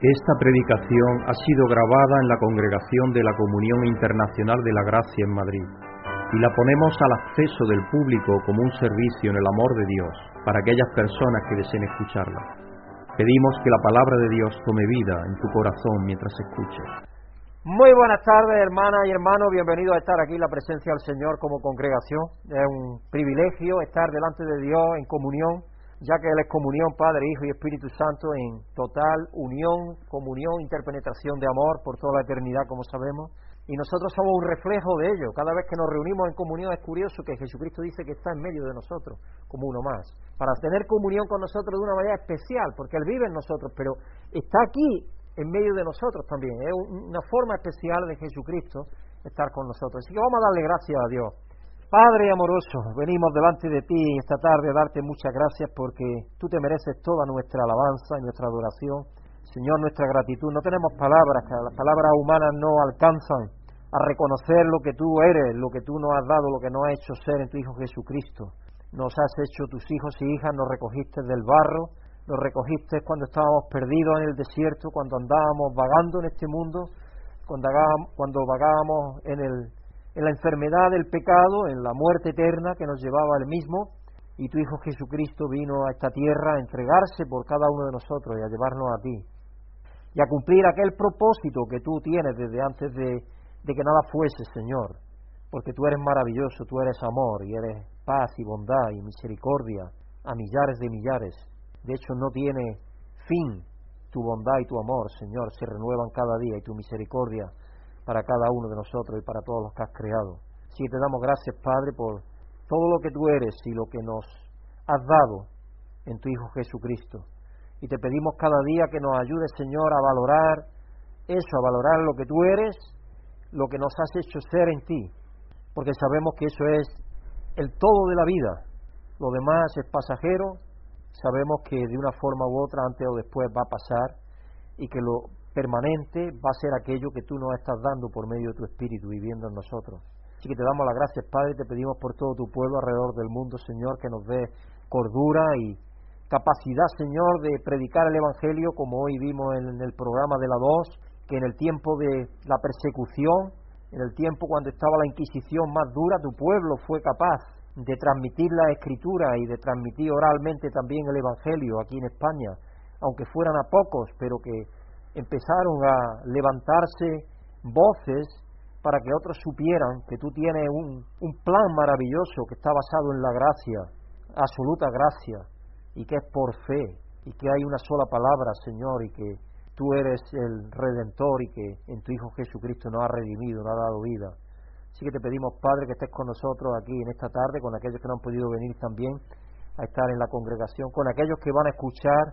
Esta predicación ha sido grabada en la Congregación de la Comunión Internacional de la Gracia en Madrid y la ponemos al acceso del público como un servicio en el amor de Dios para aquellas personas que deseen escucharla. Pedimos que la palabra de Dios tome vida en tu corazón mientras escuches. Muy buenas tardes, hermanas y hermanos. Bienvenidos a estar aquí en la presencia del Señor como congregación. Es un privilegio estar delante de Dios en comunión ya que Él es comunión, Padre, Hijo y Espíritu Santo, en total unión, comunión, interpenetración de amor por toda la eternidad, como sabemos. Y nosotros somos un reflejo de ello. Cada vez que nos reunimos en comunión es curioso que Jesucristo dice que está en medio de nosotros, como uno más, para tener comunión con nosotros de una manera especial, porque Él vive en nosotros, pero está aquí en medio de nosotros también. Es una forma especial de Jesucristo estar con nosotros. Así que vamos a darle gracias a Dios Padre amoroso, venimos delante de ti esta tarde a darte muchas gracias porque tú te mereces toda nuestra alabanza y nuestra adoración. Señor, nuestra gratitud. No tenemos palabras, las palabras humanas no alcanzan a reconocer lo que tú eres, lo que tú nos has dado, lo que nos has hecho ser en tu Hijo Jesucristo. Nos has hecho tus hijos y hijas, nos recogiste del barro, nos recogiste cuando estábamos perdidos en el desierto, cuando andábamos vagando en este mundo, cuando vagábamos en el en la enfermedad del pecado, en la muerte eterna que nos llevaba el mismo, y tu Hijo Jesucristo vino a esta tierra a entregarse por cada uno de nosotros y a llevarnos a ti, y a cumplir aquel propósito que tú tienes desde antes de, que nada fuese, Señor, porque tú eres maravilloso, tú eres amor, y eres paz y bondad y misericordia a millares de millares. De hecho, no tiene fin tu bondad y tu amor, Señor, se renuevan cada día y tu misericordia para cada uno de nosotros y para todos los que has creado. Que te damos gracias, Padre, por todo lo que tú eres y lo que nos has dado en tu Hijo Jesucristo. Y te pedimos cada día que nos ayudes, Señor, a valorar eso, a valorar lo que tú eres, lo que nos has hecho ser en ti, porque sabemos que eso es el todo de la vida. Lo demás es pasajero, sabemos que de una forma u otra, antes o después, va a pasar y que lo permanente va a ser aquello que tú nos estás dando por medio de tu Espíritu viviendo en nosotros. Así que te damos las gracias, Padre, y te pedimos por todo tu pueblo alrededor del mundo, Señor, que nos dé cordura y capacidad, Señor, de predicar el Evangelio, como hoy vimos en el programa de la 2, que en el tiempo de la persecución, en el tiempo cuando estaba la Inquisición más dura, tu pueblo fue capaz de transmitir la Escritura y de transmitir oralmente también el Evangelio aquí en España, aunque fueran a pocos, pero que empezaron a levantarse voces para que otros supieran que tú tienes un, un plan maravilloso que está basado en la gracia, absoluta gracia, y que es por fe, y que hay una sola palabra, Señor, y que tú eres el redentor y que en tu Hijo Jesucristo nos ha redimido, nos ha dado vida. Así que te pedimos, Padre, que estés con nosotros aquí en esta tarde, con aquellos que no han podido venir también a estar en la congregación, con aquellos que van a escuchar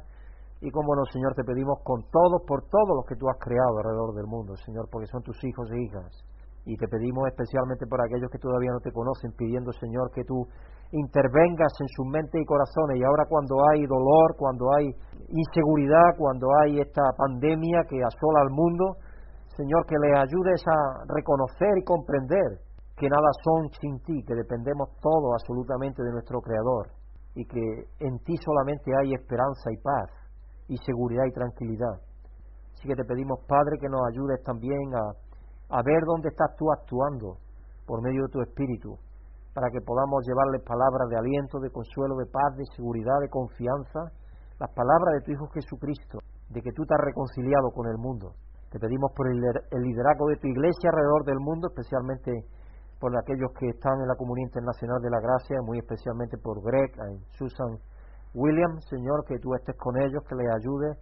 y como no, Señor, te pedimos con todos, por todos los que tú has creado alrededor del mundo, Señor, porque son tus hijos e hijas. Y te pedimos especialmente por aquellos que todavía no te conocen, pidiendo, Señor, que tú intervengas en sus mentes y corazones. Y ahora cuando hay dolor, cuando hay inseguridad, cuando hay esta pandemia que asola al mundo, Señor, que les ayudes a reconocer y comprender que nada son sin ti, que dependemos todo absolutamente de nuestro Creador y que en ti solamente hay esperanza y paz y seguridad y tranquilidad. Así que te pedimos, Padre, que nos ayudes también a, a ver dónde estás tú actuando por medio de tu Espíritu, para que podamos llevarles palabras de aliento, de consuelo, de paz, de seguridad, de confianza, las palabras de tu Hijo Jesucristo, de que tú te has reconciliado con el mundo. Te pedimos por el, liderazgo de tu iglesia alrededor del mundo, especialmente por aquellos que están en la Comunidad Internacional de la Gracia, muy especialmente por Greg, Susan William, Señor, que tú estés con ellos, que les ayude,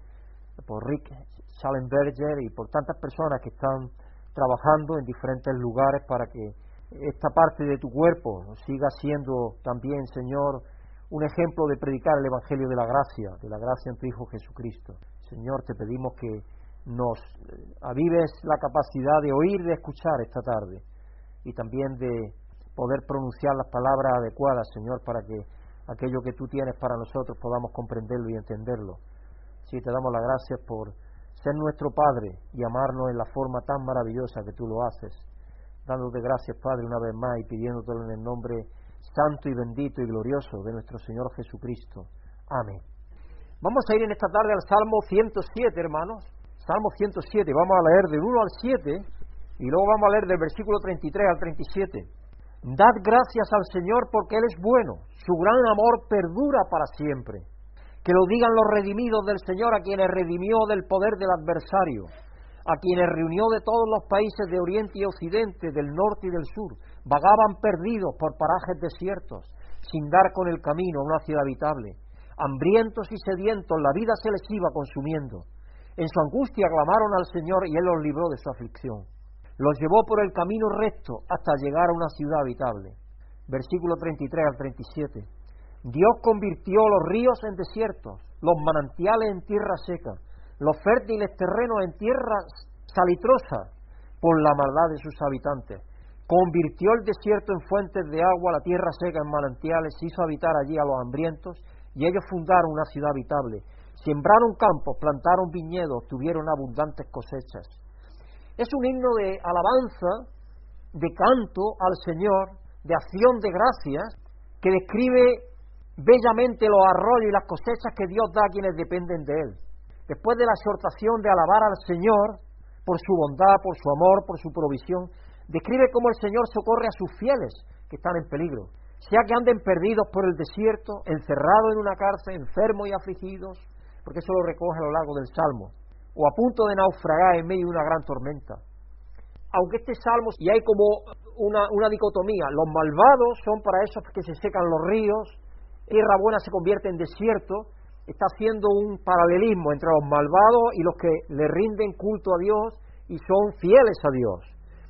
por Rick Schallenberger y por tantas personas que están trabajando en diferentes lugares para que esta parte de tu cuerpo siga siendo también, Señor, un ejemplo de predicar el Evangelio de la gracia, de la gracia en tu Hijo Jesucristo. Señor, te pedimos que nos avives la capacidad de oír de escuchar esta tarde y también de poder pronunciar las palabras adecuadas, Señor, para que aquello que tú tienes para nosotros podamos comprenderlo y entenderlo. Sí, te damos las gracias por ser nuestro Padre y amarnos en la forma tan maravillosa que tú lo haces. Dándote gracias, Padre, una vez más y pidiéndotelo en el nombre santo y bendito y glorioso de nuestro Señor Jesucristo. Amén. Vamos a ir en esta tarde al Salmo 107, hermanos. Salmo 107, vamos a leer del 1 al 7 y luego vamos a leer del versículo 33 al 37. Dad gracias al Señor porque Él es bueno, su gran amor perdura para siempre. Que lo digan los redimidos del Señor, a quienes redimió del poder del adversario, a quienes reunió de todos los países de Oriente y Occidente, del norte y del sur. Vagaban perdidos por parajes desiertos, sin dar con el camino a una ciudad habitable. Hambrientos y sedientos, la vida se les iba consumiendo. En su angustia clamaron al Señor y Él los libró de su aflicción los llevó por el camino recto hasta llegar a una ciudad habitable. Versículo 33 al 37. Dios convirtió los ríos en desiertos, los manantiales en tierra seca, los fértiles terrenos en tierra salitrosa por la maldad de sus habitantes. Convirtió el desierto en fuentes de agua, la tierra seca en manantiales, hizo habitar allí a los hambrientos y ellos fundaron una ciudad habitable. Sembraron campos, plantaron viñedos, tuvieron abundantes cosechas. Es un himno de alabanza, de canto al Señor, de acción de gracias, que describe bellamente los arroyos y las cosechas que Dios da a quienes dependen de Él. Después de la exhortación de alabar al Señor por su bondad, por su amor, por su provisión, describe cómo el Señor socorre a sus fieles que están en peligro, sea que anden perdidos por el desierto, encerrados en una cárcel, enfermos y afligidos, porque eso lo recoge a lo largo del Salmo o a punto de naufragar en medio de una gran tormenta. Aunque este salmo, y hay como una, una dicotomía, los malvados son para esos que se secan los ríos, tierra buena se convierte en desierto, está haciendo un paralelismo entre los malvados y los que le rinden culto a Dios y son fieles a Dios.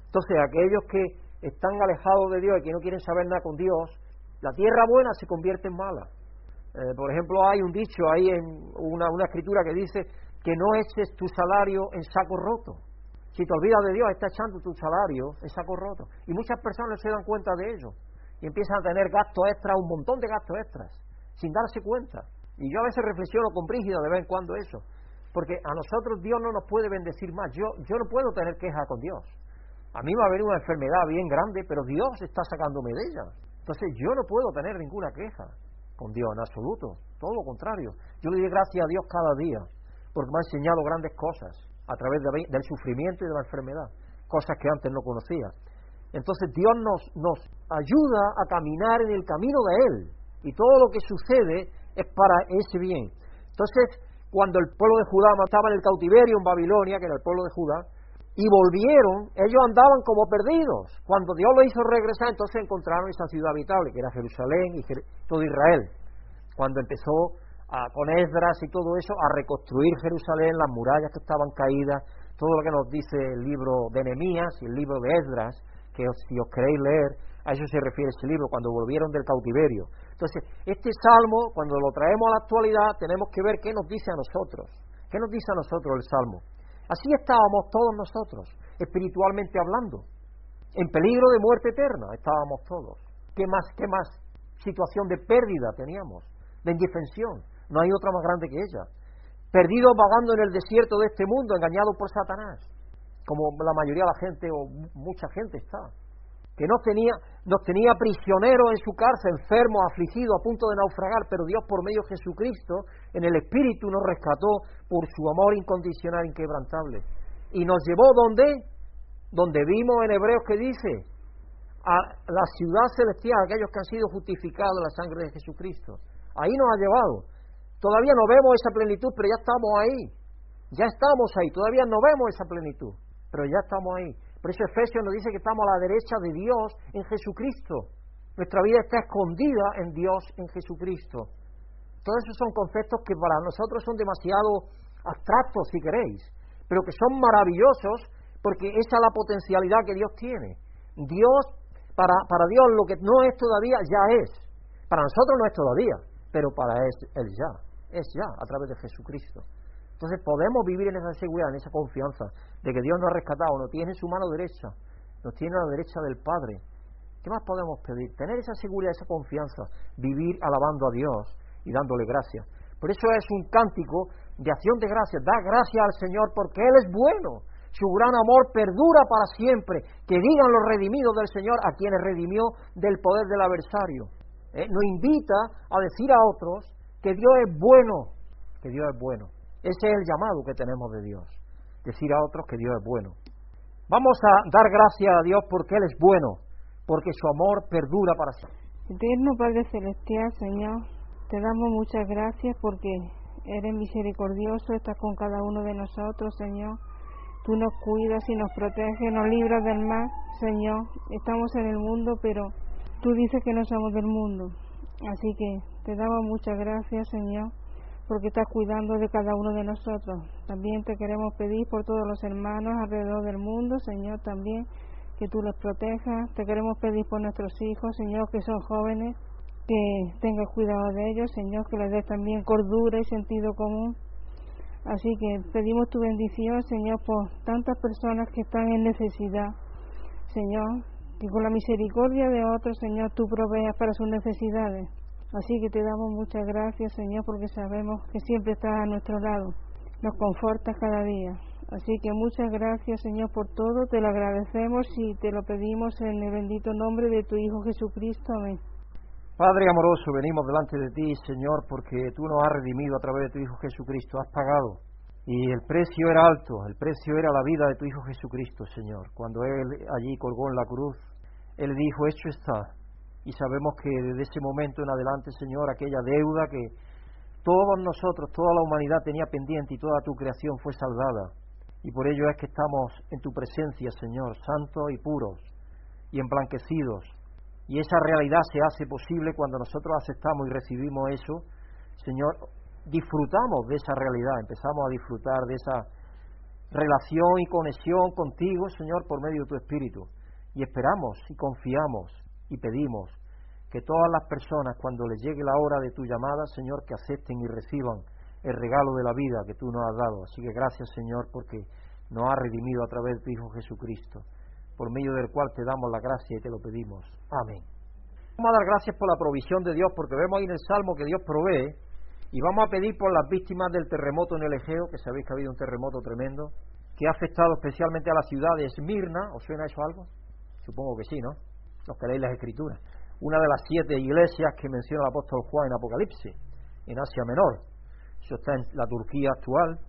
Entonces, aquellos que están alejados de Dios y que no quieren saber nada con Dios, la tierra buena se convierte en mala. Eh, por ejemplo, hay un dicho ahí en una, una escritura que dice, que no eches tu salario en saco roto. Si te olvidas de Dios, estás echando tu salario en saco roto. Y muchas personas se dan cuenta de ello. Y empiezan a tener gastos extras, un montón de gastos extras, sin darse cuenta. Y yo a veces reflexiono con Brígida de vez en cuando eso. Porque a nosotros Dios no nos puede bendecir más. Yo, yo no puedo tener queja con Dios. A mí va a venir una enfermedad bien grande, pero Dios está sacándome de ella. Entonces yo no puedo tener ninguna queja con Dios en absoluto. Todo lo contrario. Yo le doy gracias a Dios cada día porque me ha enseñado grandes cosas a través del sufrimiento y de la enfermedad, cosas que antes no conocía. Entonces Dios nos, nos ayuda a caminar en el camino de Él y todo lo que sucede es para ese bien. Entonces, cuando el pueblo de Judá estaba en el cautiverio en Babilonia, que era el pueblo de Judá, y volvieron, ellos andaban como perdidos. Cuando Dios lo hizo regresar, entonces encontraron esa ciudad habitable, que era Jerusalén y todo Israel. Cuando empezó con Esdras y todo eso, a reconstruir Jerusalén, las murallas que estaban caídas, todo lo que nos dice el libro de Nehemías y el libro de Esdras, que si os queréis leer, a eso se refiere ese libro, cuando volvieron del cautiverio. Entonces, este salmo, cuando lo traemos a la actualidad, tenemos que ver qué nos dice a nosotros. ¿Qué nos dice a nosotros el salmo? Así estábamos todos nosotros, espiritualmente hablando. En peligro de muerte eterna estábamos todos. ¿Qué más, qué más situación de pérdida teníamos? De indefensión. No hay otra más grande que ella. Perdidos vagando en el desierto de este mundo, engañados por Satanás, como la mayoría de la gente o mucha gente está. Que nos tenía, nos tenía prisioneros en su cárcel, enfermos, afligidos, a punto de naufragar, pero Dios por medio de Jesucristo, en el Espíritu, nos rescató por su amor incondicional, inquebrantable. Y nos llevó donde? Donde vimos en Hebreos que dice, a la ciudad celestial, aquellos que han sido justificados en la sangre de Jesucristo. Ahí nos ha llevado. Todavía no vemos esa plenitud, pero ya estamos ahí. Ya estamos ahí. Todavía no vemos esa plenitud, pero ya estamos ahí. Por eso Efesios nos dice que estamos a la derecha de Dios en Jesucristo. Nuestra vida está escondida en Dios en Jesucristo. Todos esos son conceptos que para nosotros son demasiado abstractos, si queréis, pero que son maravillosos porque esa es la potencialidad que Dios tiene. Dios, para, para Dios lo que no es todavía, ya es. Para nosotros no es todavía, pero para Él ya es ya a través de Jesucristo. Entonces podemos vivir en esa seguridad, en esa confianza de que Dios nos ha rescatado, nos tiene en su mano derecha, nos tiene a la derecha del Padre. ¿Qué más podemos pedir? Tener esa seguridad, esa confianza, vivir alabando a Dios y dándole gracias. Por eso es un cántico de acción de gracias. Da gracias al Señor porque Él es bueno. Su gran amor perdura para siempre. Que digan los redimidos del Señor a quienes redimió del poder del adversario. Eh, nos invita a decir a otros que Dios es bueno, que Dios es bueno. Ese es el llamado que tenemos de Dios. decir a otros que Dios es bueno. Vamos a dar gracias a Dios porque Él es bueno, porque su amor perdura para siempre. Eterno Padre Celestial, Señor, te damos muchas gracias porque eres misericordioso, estás con cada uno de nosotros, Señor. Tú nos cuidas y nos proteges, nos libras del mal, Señor. Estamos en el mundo, pero tú dices que no somos del mundo. Así que te damos muchas gracias, Señor, porque estás cuidando de cada uno de nosotros. También te queremos pedir por todos los hermanos alrededor del mundo, Señor, también que tú los protejas. Te queremos pedir por nuestros hijos, Señor, que son jóvenes, que tengas cuidado de ellos, Señor, que les des también cordura y sentido común. Así que pedimos tu bendición, Señor, por tantas personas que están en necesidad. Señor, que con la misericordia de otros, Señor, tú proveas para sus necesidades. Así que te damos muchas gracias, Señor, porque sabemos que siempre estás a nuestro lado. Nos confortas cada día. Así que muchas gracias, Señor, por todo. Te lo agradecemos y te lo pedimos en el bendito nombre de tu Hijo Jesucristo. Amén. Padre amoroso, venimos delante de ti, Señor, porque tú nos has redimido a través de tu Hijo Jesucristo, has pagado. Y el precio era alto, el precio era la vida de tu Hijo Jesucristo, Señor. Cuando Él allí colgó en la cruz, Él dijo, hecho está. Y sabemos que desde ese momento en adelante, Señor, aquella deuda que todos nosotros, toda la humanidad tenía pendiente y toda tu creación fue salvada. Y por ello es que estamos en tu presencia, Señor, santos y puros y emblanquecidos y esa realidad se hace posible cuando nosotros aceptamos y recibimos eso, Señor, disfrutamos de esa realidad, empezamos a disfrutar de esa relación y conexión contigo, Señor, por medio de tu Espíritu. Y esperamos y confiamos y pedimos que todas las personas, cuando les llegue la hora de tu llamada, Señor, que acepten y reciban el regalo de la vida que tú nos has dado. Así que gracias, Señor, porque nos has redimido a través de tu Hijo Jesucristo por medio del cual te damos la gracia y te lo pedimos. Amén. Vamos a dar gracias por la provisión de Dios, porque vemos ahí en el Salmo que Dios provee, y vamos a pedir por las víctimas del terremoto en el Egeo, que sabéis que ha habido un terremoto tremendo, que ha afectado especialmente a la ciudad de Esmirna. ¿Os suena eso algo? Supongo que sí, ¿no? Los que leéis las Escrituras. Una de las siete iglesias que menciona el apóstol Juan en Apocalipsis, en Asia Menor. Eso está en la Turquía actual.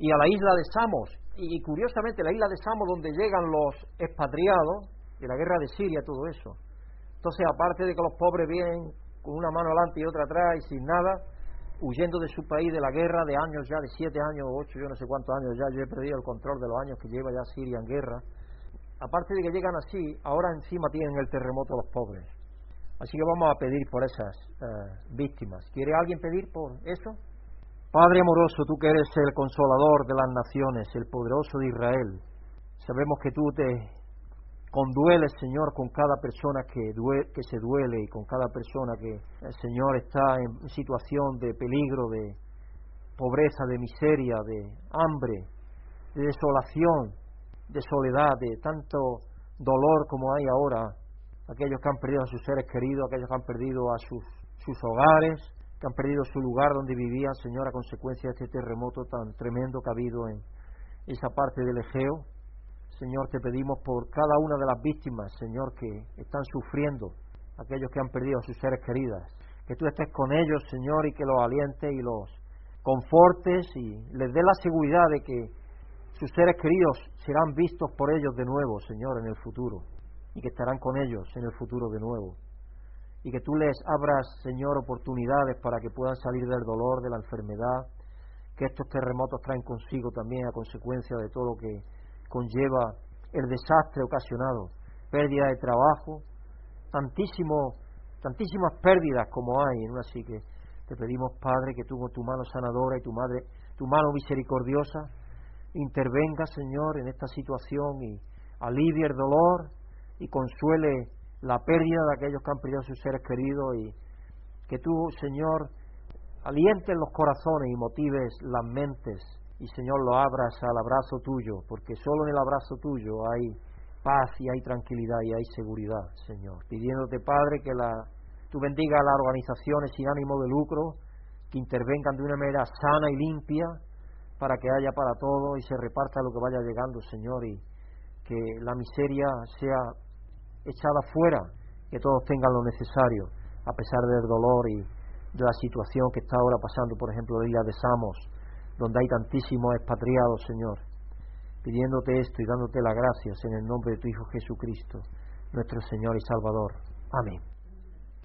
Y a la isla de Samos, y curiosamente la isla de Samos donde llegan los expatriados de la guerra de Siria, todo eso. Entonces, aparte de que los pobres vienen con una mano adelante y otra atrás y sin nada, huyendo de su país de la guerra de años ya, de siete años o ocho, yo no sé cuántos años ya, yo he perdido el control de los años que lleva ya Siria en guerra. Aparte de que llegan así, ahora encima tienen el terremoto los pobres. Así que vamos a pedir por esas eh, víctimas. ¿Quiere alguien pedir por eso? Padre amoroso, tú que eres el consolador de las naciones, el poderoso de Israel, sabemos que tú te condueles, Señor, con cada persona que, que se duele y con cada persona que, el Señor, está en situación de peligro, de pobreza, de miseria, de hambre, de desolación, de soledad, de tanto dolor como hay ahora, aquellos que han perdido a sus seres queridos, aquellos que han perdido a sus, sus hogares, que han perdido su lugar donde vivían, Señor, a consecuencia de este terremoto tan tremendo que ha habido en esa parte del Egeo. Señor, te pedimos por cada una de las víctimas, Señor, que están sufriendo, aquellos que han perdido a sus seres queridas, que tú estés con ellos, Señor, y que los alientes y los confortes y les dé la seguridad de que sus seres queridos serán vistos por ellos de nuevo, Señor, en el futuro, y que estarán con ellos en el futuro de nuevo. Y que tú les abras, Señor, oportunidades para que puedan salir del dolor, de la enfermedad, que estos terremotos traen consigo también a consecuencia de todo lo que conlleva el desastre ocasionado, pérdida de trabajo, tantísimo, tantísimas pérdidas como hay en una así que te pedimos, Padre, que tú tu mano sanadora y tu madre, tu mano misericordiosa, intervenga, Señor, en esta situación y alivie el dolor y consuele la pérdida de aquellos que han perdido a sus seres queridos y que tú, Señor, alientes los corazones y motives las mentes y, Señor, lo abras al abrazo tuyo, porque solo en el abrazo tuyo hay paz y hay tranquilidad y hay seguridad, Señor. Pidiéndote, Padre, que la, tú bendiga a las organizaciones sin ánimo de lucro, que intervengan de una manera sana y limpia para que haya para todo y se reparta lo que vaya llegando, Señor, y que la miseria sea echada fuera, que todos tengan lo necesario, a pesar del dolor y de la situación que está ahora pasando, por ejemplo, la isla de Samos, donde hay tantísimos expatriados, Señor. pidiéndote esto y dándote las gracias en el nombre de tu Hijo Jesucristo, nuestro Señor y Salvador. Amén.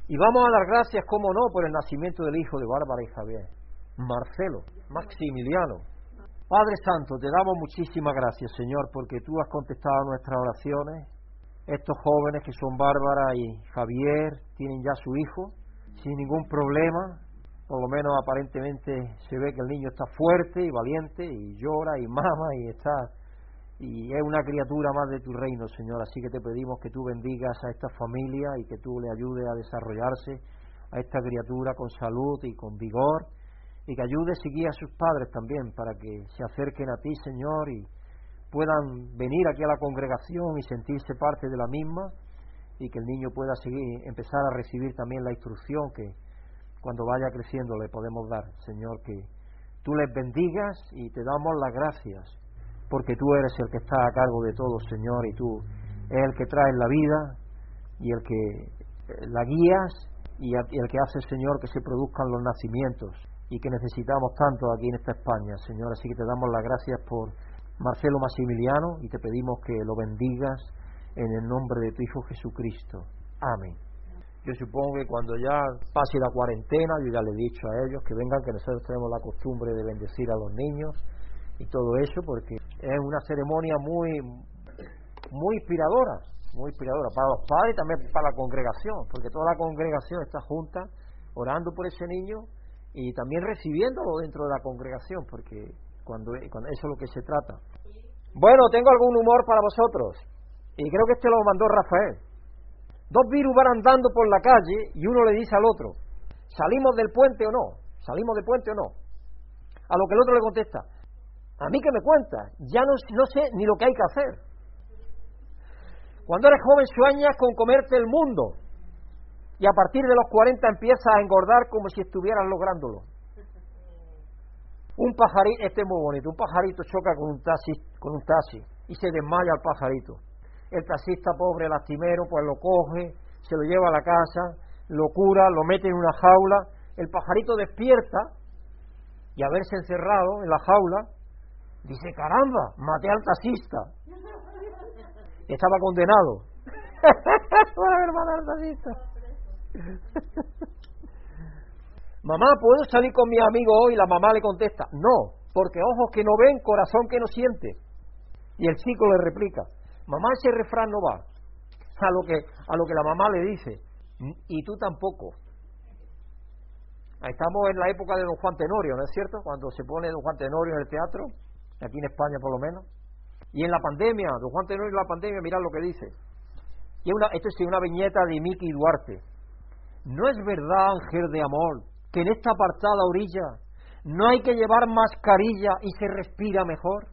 Y vamos a dar gracias, como no, por el nacimiento del hijo de Bárbara y Javier, Marcelo, Maximiliano. Padre Santo, te damos muchísimas gracias, Señor, porque tú has contestado nuestras oraciones. Estos jóvenes que son Bárbara y Javier tienen ya su hijo sin ningún problema, por lo menos aparentemente se ve que el niño está fuerte y valiente y llora y mama y está y es una criatura más de tu reino, Señor. Así que te pedimos que tú bendigas a esta familia y que tú le ayudes a desarrollarse a esta criatura con salud y con vigor y que ayudes y guíes a sus padres también para que se acerquen a ti, Señor, y puedan venir aquí a la congregación y sentirse parte de la misma y que el niño pueda seguir, empezar a recibir también la instrucción que cuando vaya creciendo le podemos dar, Señor, que tú les bendigas y te damos las gracias porque tú eres el que está a cargo de todo, Señor, y tú es el que trae la vida y el que eh, la guías y el que hace, Señor, que se produzcan los nacimientos y que necesitamos tanto aquí en esta España, Señor. Así que te damos las gracias por Marcelo Maximiliano y te pedimos que lo bendigas en el nombre de tu Hijo Jesucristo. Amén. Yo supongo que cuando ya pase la cuarentena, yo ya le he dicho a ellos que vengan, que nosotros tenemos la costumbre de bendecir a los niños y todo eso, porque es una ceremonia muy, muy inspiradora, muy inspiradora para los padres y también para la congregación, porque toda la congregación está junta orando por ese niño y también recibiéndolo dentro de la congregación, porque cuando, cuando eso es lo que se trata. Bueno, tengo algún humor para vosotros, y creo que este lo mandó Rafael. Dos virus van andando por la calle y uno le dice al otro, ¿salimos del puente o no? ¿Salimos del puente o no? A lo que el otro le contesta, a mí que me cuentas, ya no, no sé ni lo que hay que hacer. Cuando eres joven sueñas con comerte el mundo y a partir de los 40 empiezas a engordar como si estuvieras lográndolo. Un pajarito, este es muy bonito, un pajarito choca con un taxi, con un taxi y se desmaya el pajarito. El taxista pobre, lastimero, pues lo coge, se lo lleva a la casa, lo cura, lo mete en una jaula, el pajarito despierta y haberse encerrado en la jaula Dice, caramba, maté al taxista. Estaba condenado por haber matado al taxista. mamá, ¿puedo salir con mi amigo hoy? La mamá le contesta, no, porque ojos que no ven, corazón que no siente. Y el chico le replica, mamá, ese refrán no va. A lo que, a lo que la mamá le dice, y tú tampoco. Estamos en la época de don Juan Tenorio, ¿no es cierto? Cuando se pone don Juan Tenorio en el teatro, aquí en España por lo menos. Y en la pandemia, don Juan Tenorio en la pandemia, mirad lo que dice. Y esto es una viñeta de Miki Duarte. No es verdad, ángel de amor, que en esta apartada orilla no hay que llevar mascarilla y se respira mejor.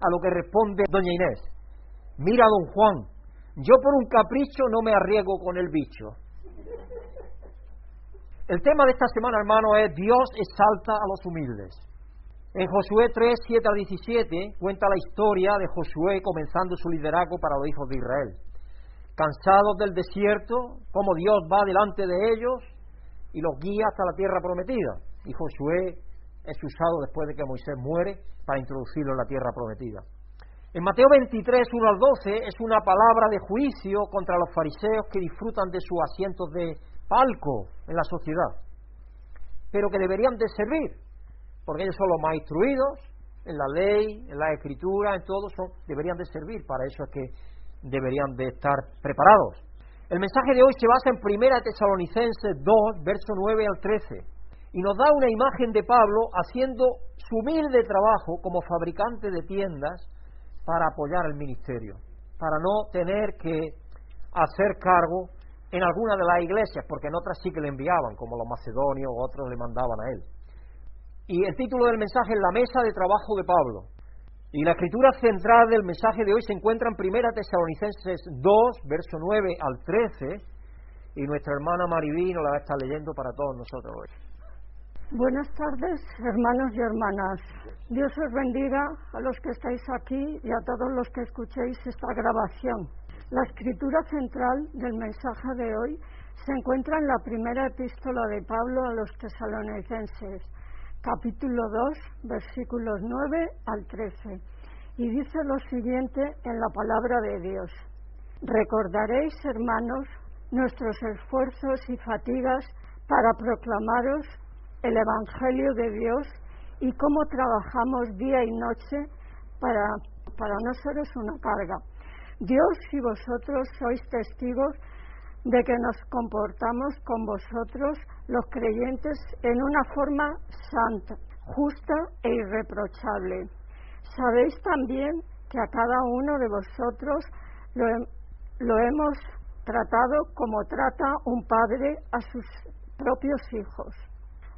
A lo que responde doña Inés, mira don Juan, yo por un capricho no me arriesgo con el bicho. El tema de esta semana, hermano, es Dios exalta a los humildes. En Josué 3, 7 a 17 cuenta la historia de Josué comenzando su liderazgo para los hijos de Israel. Cansados del desierto, como Dios va delante de ellos y los guía hasta la tierra prometida. Y Josué es usado después de que Moisés muere para introducirlo en la tierra prometida. En Mateo 23, 1 al 12 es una palabra de juicio contra los fariseos que disfrutan de sus asientos de palco en la sociedad, pero que deberían de servir porque ellos son los más instruidos en la ley, en la escritura, en todo, son, deberían de servir, para eso es que deberían de estar preparados. El mensaje de hoy se basa en 1 Tesalonicenses 2, verso 9 al 13, y nos da una imagen de Pablo haciendo su humilde trabajo como fabricante de tiendas para apoyar el ministerio, para no tener que hacer cargo en alguna de las iglesias, porque en otras sí que le enviaban, como los macedonios, otros le mandaban a él. Y el título del mensaje es La mesa de trabajo de Pablo. Y la escritura central del mensaje de hoy se encuentra en 1 Tesalonicenses 2, verso 9 al 13, y nuestra hermana Marivino la va a estar leyendo para todos nosotros hoy. Buenas tardes, hermanos y hermanas. Dios os bendiga a los que estáis aquí y a todos los que escuchéis esta grabación. La escritura central del mensaje de hoy se encuentra en la primera epístola de Pablo a los tesalonicenses, capítulo 2, versículos 9 al 13. y dice lo siguiente en la palabra de Dios. Recordaréis, hermanos, nuestros esfuerzos y fatigas para proclamaros el Evangelio de Dios y cómo trabajamos día y noche para, para no seros una carga. Dios y vosotros sois testigos de que nos comportamos con vosotros los creyentes en una forma santa, justa e irreprochable. Sabéis también que a cada uno de vosotros lo hemos tratado como trata un padre a sus propios hijos.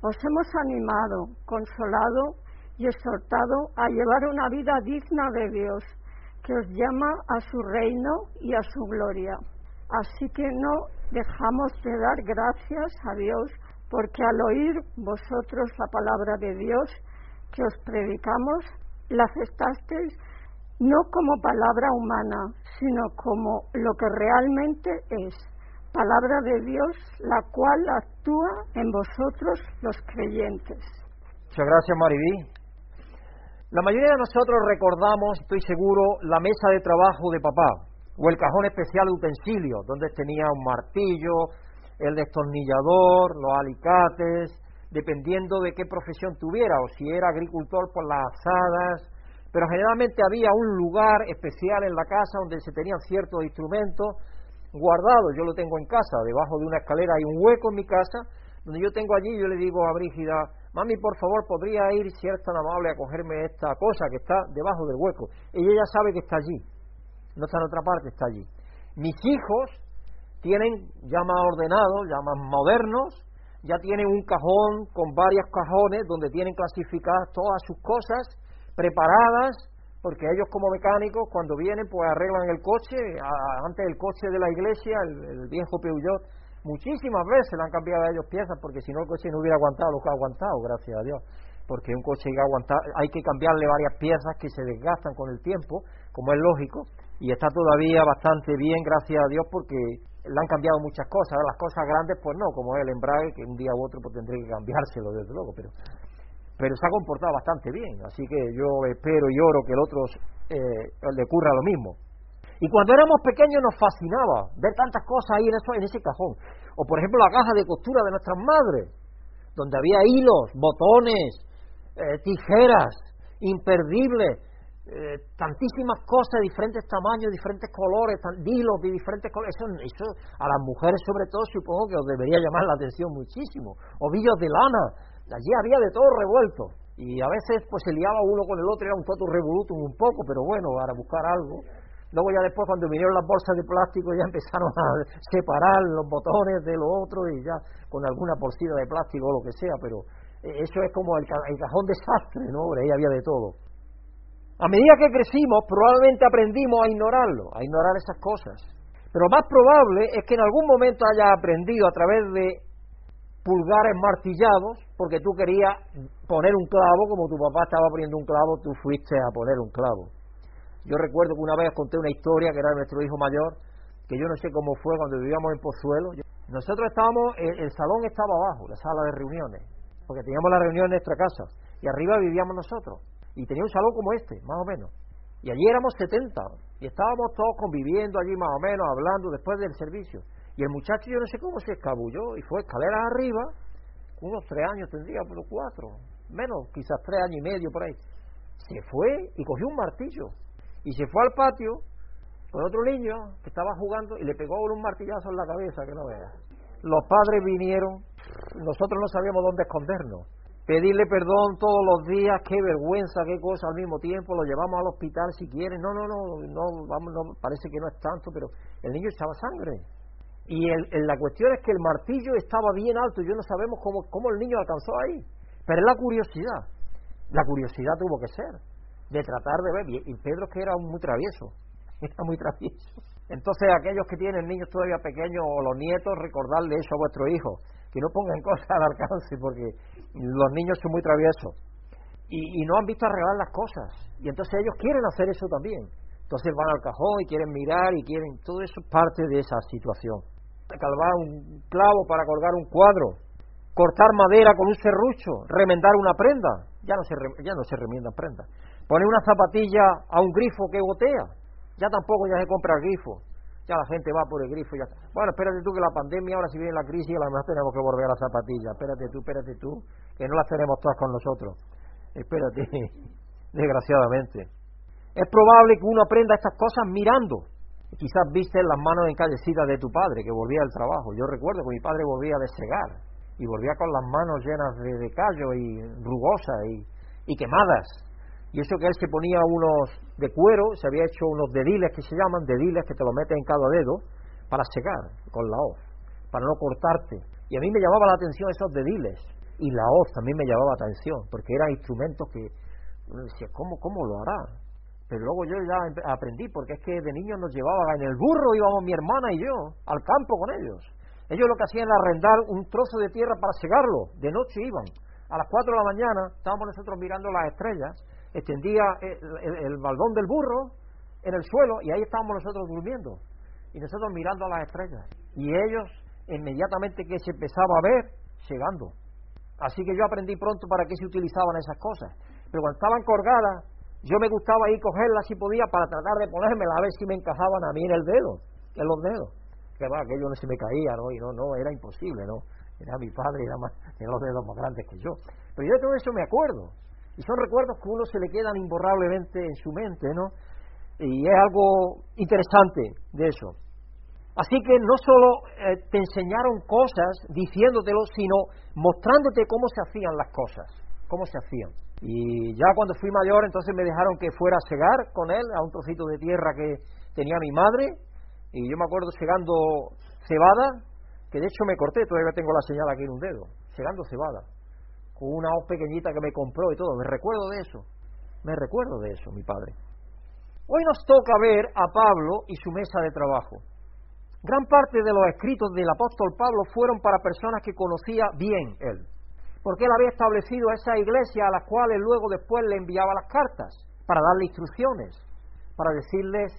Os hemos animado, consolado y exhortado a llevar una vida digna de Dios, que os llama a su reino y a su gloria. Así que no dejamos de dar gracias a Dios porque al oír vosotros la palabra de Dios que os predicamos, la aceptasteis no como palabra humana, sino como lo que realmente es, palabra de Dios, la cual actúa en vosotros los creyentes. Muchas gracias, Maribí. La mayoría de nosotros recordamos, estoy seguro, la mesa de trabajo de papá, o el cajón especial de utensilios, donde tenía un martillo, el destornillador, los alicates, dependiendo de qué profesión tuviera, o si era agricultor por las asadas, pero generalmente había un lugar especial en la casa donde se tenían ciertos instrumentos guardados. Yo lo tengo en casa, debajo de una escalera hay un hueco en mi casa, donde yo tengo allí, yo le digo a Brígida, mami, por favor, podría ir, si eres tan amable, a cogerme esta cosa que está debajo del hueco. Y ella sabe que está allí no está en otra parte, está allí. Mis hijos tienen ya más ordenados, ya más modernos, ya tienen un cajón con varios cajones donde tienen clasificadas todas sus cosas preparadas, porque ellos como mecánicos cuando vienen pues arreglan el coche, antes el coche de la iglesia, el, viejo Peugeot, muchísimas veces le han cambiado a ellos piezas porque si no el coche no hubiera aguantado lo que ha aguantado, gracias a Dios porque un coche hay que aguantar, hay que cambiarle varias piezas que se desgastan con el tiempo, como es lógico, y está todavía bastante bien, gracias a Dios, porque le han cambiado muchas cosas. Las cosas grandes, pues no, como es el embrague, que un día u otro pues tendré que cambiárselo, desde luego, pero, pero se ha comportado bastante bien. Así que yo espero y oro que el otro eh, le ocurra lo mismo. Y cuando éramos pequeños nos fascinaba ver tantas cosas ahí en, eso, en ese cajón. O por ejemplo la caja de costura de nuestras madres, donde había hilos, botones, eh, tijeras, imperdibles, eh, tantísimas cosas de diferentes tamaños, diferentes colores, hilos de diferentes colores. Eso, eso a las mujeres sobre todo supongo que os debería llamar la atención muchísimo. Ovillos de lana, allí había de todo revuelto. Y a veces pues se liaba uno con el otro, era un totum revolutum un poco, pero bueno, para buscar algo. Luego ya después cuando vinieron las bolsas de plástico ya empezaron a separar los botones de lo otro y ya con alguna porcina de plástico o lo que sea, pero eso es como el, cajón desastre, ¿no? Ahí había de todo. A medida que crecimos, probablemente aprendimos a ignorarlo, a ignorar esas cosas. Pero más probable es que en algún momento hayas aprendido a través de pulgares martillados, porque tú querías poner un clavo, como tu papá estaba poniendo un clavo, tú fuiste a poner un clavo. Yo recuerdo que una vez conté una historia que era de nuestro hijo mayor, que yo no sé cómo fue cuando vivíamos en Pozuelo. Nosotros estábamos, el, salón estaba abajo, la sala de reuniones, porque teníamos la reunión en nuestra casa, y arriba vivíamos nosotros y tenía un salón como este, más o menos. Y allí éramos 70 y estábamos todos conviviendo allí más o menos, hablando después del servicio. Y el muchacho yo no sé cómo se escabulló y fue escaleras arriba, unos tres años tendría, pero cuatro, menos, quizás tres años y medio por ahí. Se fue y cogió un martillo y se fue al patio con otro niño que estaba jugando y le pegó un martillazo en la cabeza, que no vea. Los padres vinieron, nosotros no sabíamos dónde escondernos pedirle perdón todos los días, qué vergüenza, qué cosa al mismo tiempo, lo llevamos al hospital si quieren, no, no, no, no, vamos, no parece que no es tanto, pero el niño echaba sangre. Y el, la cuestión es que el martillo estaba bien alto, y yo no sabemos cómo, cómo el niño alcanzó ahí, pero es la curiosidad, la curiosidad tuvo que ser, de tratar de ver, y Pedro que era muy travieso, era muy travieso. Entonces aquellos que tienen niños todavía pequeños o los nietos, recordarle eso a vuestro hijo, que no pongan cosas al alcance, porque los niños son muy traviesos y, no han visto arreglar las cosas. Y entonces ellos quieren hacer eso también. Entonces van al cajón y quieren mirar y quieren. Todo eso es parte de esa situación. Calvar un clavo para colgar un cuadro, cortar madera con un serrucho, remendar una prenda. Ya no se, ya no se remiendan prendas. Poner una zapatilla a un grifo que gotea. Ya tampoco ya se compra el grifo. Ya la gente va por el grifo ya. Bueno, espérate tú que la pandemia, ahora si viene la crisis, a lo mejor tenemos que volver a la zapatilla. Espérate tú, espérate tú, que no las tenemos todas con nosotros. Espérate, desgraciadamente. Es probable que uno aprenda estas cosas mirando. Quizás viste las manos encallecidas de tu padre que volvía del trabajo. Yo recuerdo que mi padre volvía de segar y volvía con las manos llenas de, callo y rugosas y quemadas y eso que él se ponía unos de cuero, se había hecho unos dediles que se llaman, dediles que te lo metes en cada dedo para secar con la hoz, para no cortarte. Y a mí me llamaba la atención esos dediles. Y la hoz también me llamaba la atención, porque eran instrumentos que decía, ¿cómo, cómo lo hará? Pero luego yo ya aprendí, porque es que de niños nos llevaban en el burro, íbamos mi hermana y yo, al campo con ellos. Ellos lo que hacían era arrendar un trozo de tierra para segarlo, de noche iban. A las 4 de la mañana estábamos nosotros mirando las estrellas extendía el, baldón del burro en el suelo y ahí estábamos nosotros durmiendo. Y nosotros mirando a las estrellas. Y ellos inmediatamente que se empezaba a ver llegando así que yo aprendí pronto para qué se utilizaban esas cosas. Pero cuando estaban colgadas yo me gustaba ir cogerlas si podía para tratar de ponérmelas a ver si me encajaban a mí en el dedo en los dedos que va aquello no se me caía no y no no era imposible no era mi padre era más tenía los dedos más grandes que yo pero yo de todo eso me acuerdo y son recuerdos que uno se le quedan imborrablemente en su mente, ¿no? Y es algo interesante de eso. Así que no solo eh, te enseñaron cosas diciéndotelo, sino mostrándote cómo se hacían las cosas, cómo se hacían. Y ya cuando fui mayor, entonces me dejaron que fuera a cegar con él a un trocito de tierra que tenía mi madre. Y yo me acuerdo segando cebada, que de hecho me corté, todavía tengo la señal aquí en un dedo, segando cebada con una hoz pequeñita que me compró y todo. Me recuerdo de eso. Me recuerdo de eso, mi padre. Hoy nos toca ver a Pablo y su mesa de trabajo. Gran parte de los escritos del apóstol Pablo fueron para personas que conocía bien él, porque él había establecido esa iglesia a las cuales luego después le enviaba las cartas para darle instrucciones, para decirles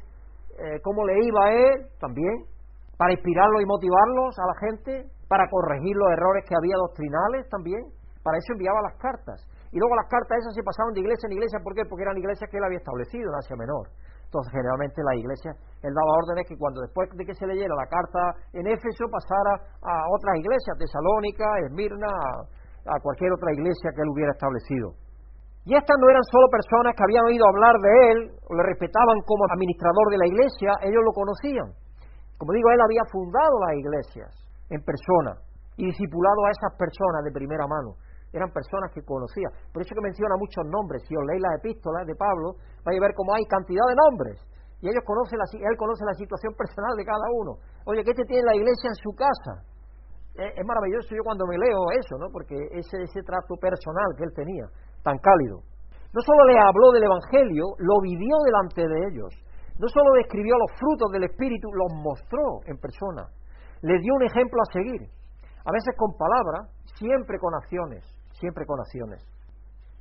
eh, cómo le iba a él también, para inspirarlos y motivarlos a la gente, para corregir los errores que había doctrinales también, para eso enviaba las cartas. Y luego las cartas esas se pasaban de iglesia en iglesia. ¿Por qué? Porque eran iglesias que él había establecido en Asia Menor. Entonces, generalmente la iglesia, él daba órdenes que cuando después de que se leyera la carta en Éfeso, pasara a otras iglesias, Tesalónica, Esmirna, a, cualquier otra iglesia que él hubiera establecido. Y estas no eran solo personas que habían oído hablar de él, o le respetaban como administrador de la iglesia, ellos lo conocían. Como digo, él había fundado las iglesias en persona y discipulado a esas personas de primera mano eran personas que conocía. Por eso que menciona muchos nombres. Si os leéis las epístolas de Pablo, vais a ver cómo hay cantidad de nombres. Y ellos conocen la, él conoce la situación personal de cada uno. Oye, ¿qué te tiene la iglesia en su casa? Es, maravilloso yo cuando me leo eso, ¿no? Porque ese, ese trato personal que él tenía, tan cálido. No solo le habló del Evangelio, lo vivió delante de ellos. No solo describió los frutos del Espíritu, los mostró en persona. Le dio un ejemplo a seguir. A veces con palabras, siempre con acciones siempre con acciones.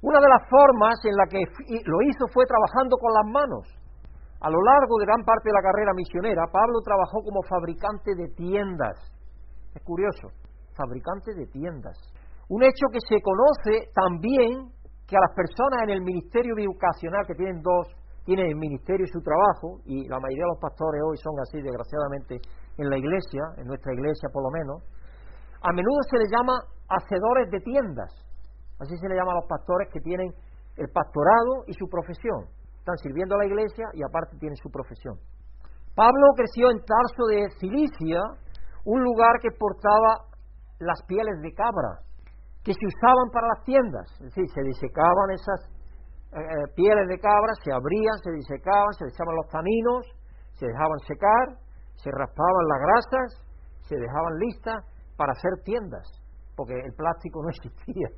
Una de las formas en la que lo hizo fue trabajando con las manos. A lo largo de gran parte de la carrera misionera, Pablo trabajó como fabricante de tiendas. Es curioso, fabricante de tiendas. Un hecho que se conoce también que a las personas en el ministerio educacional que tienen dos, tienen el ministerio y su trabajo, y la mayoría de los pastores hoy son así, desgraciadamente, en la iglesia, en nuestra iglesia por lo menos, a menudo se les llama hacedores de tiendas. Así se le llama a los pastores que tienen el pastorado y su profesión. Están sirviendo a la iglesia y aparte tienen su profesión. Pablo creció en Tarso de Cilicia, un lugar que portaba las pieles de cabra, que se usaban para las tiendas. Es decir, se disecaban esas eh, eh, pieles de cabra, se abrían, se disecaban, se echaban los taninos, se dejaban secar, se raspaban las grasas, se dejaban listas para hacer tiendas, porque el plástico no existía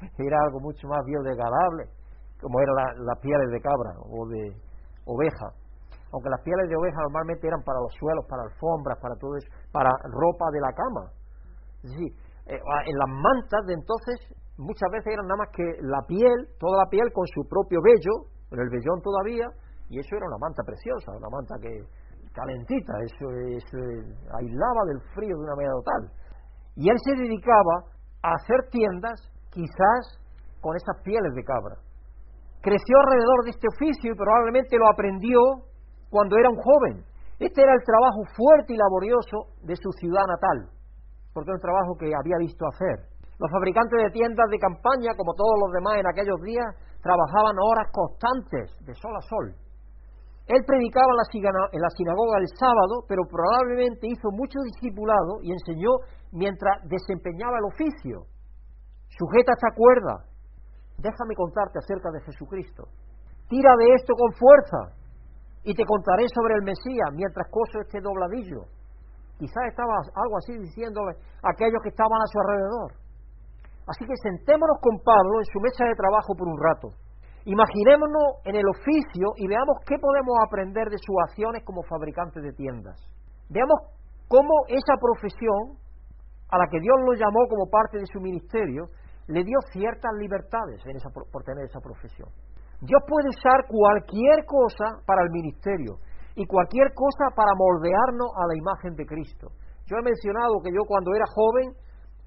era algo mucho más biodegradable, como eran las pieles de cabra o de oveja. Aunque las pieles de oveja normalmente eran para los suelos, para alfombras, para todo eso, para ropa de la cama. Es decir, eh, en las mantas de entonces muchas veces eran nada más que la piel, toda la piel con su propio vello, en el vellón todavía, y eso era una manta preciosa, una manta que calentita, eso, eso aislaba del frío de una manera total. Y él se dedicaba a hacer tiendas quizás con esas pieles de cabra, creció alrededor de este oficio y probablemente lo aprendió cuando era un joven. Este era el trabajo fuerte y laborioso de su ciudad natal, porque era un trabajo que había visto hacer. Los fabricantes de tiendas de campaña, como todos los demás en aquellos días, trabajaban horas constantes, de sol a sol. Él predicaba en la sinagoga el sábado, pero probablemente hizo mucho discipulado y enseñó mientras desempeñaba el oficio. Sujeta esta cuerda. Déjame contarte acerca de Jesucristo. Tira de esto con fuerza y te contaré sobre el Mesías mientras coso este dobladillo. Quizás estaba algo así diciéndole a aquellos que estaban a su alrededor. Así que sentémonos con Pablo en su mesa de trabajo por un rato. Imaginémonos en el oficio y veamos qué podemos aprender de sus acciones como fabricante de tiendas. Veamos cómo esa profesión, a la que Dios lo llamó como parte de su ministerio, le dio ciertas libertades por tener esa profesión. Dios puede usar cualquier cosa para el ministerio y cualquier cosa para moldearnos a la imagen de Cristo. Yo he mencionado que yo cuando era joven,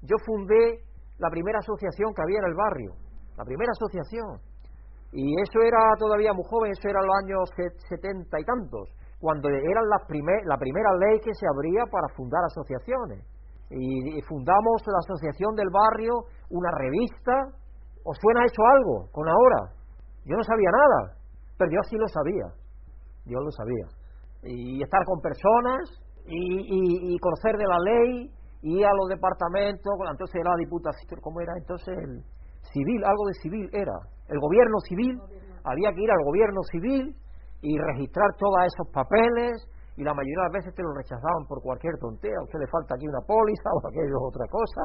yo fundé la primera asociación que había en el barrio, la primera asociación. Y eso era todavía muy joven, eso era los años setenta y tantos, cuando eran las primer, la primera ley que se abría para fundar asociaciones. Y, fundamos la asociación del barrio, una revista. ¿Os suena eso algo con ahora? Yo no sabía nada, pero Dios sí lo sabía. Dios lo sabía. Y estar con personas y conocer de la ley y a los departamentos, entonces era la diputación, ¿cómo era? Entonces el civil, algo de civil era, el gobierno civil, había que ir al gobierno civil y registrar todos esos papeles y la mayoría de las veces te lo rechazaban por cualquier tontería, a usted le falta aquí una póliza o aquello otra cosa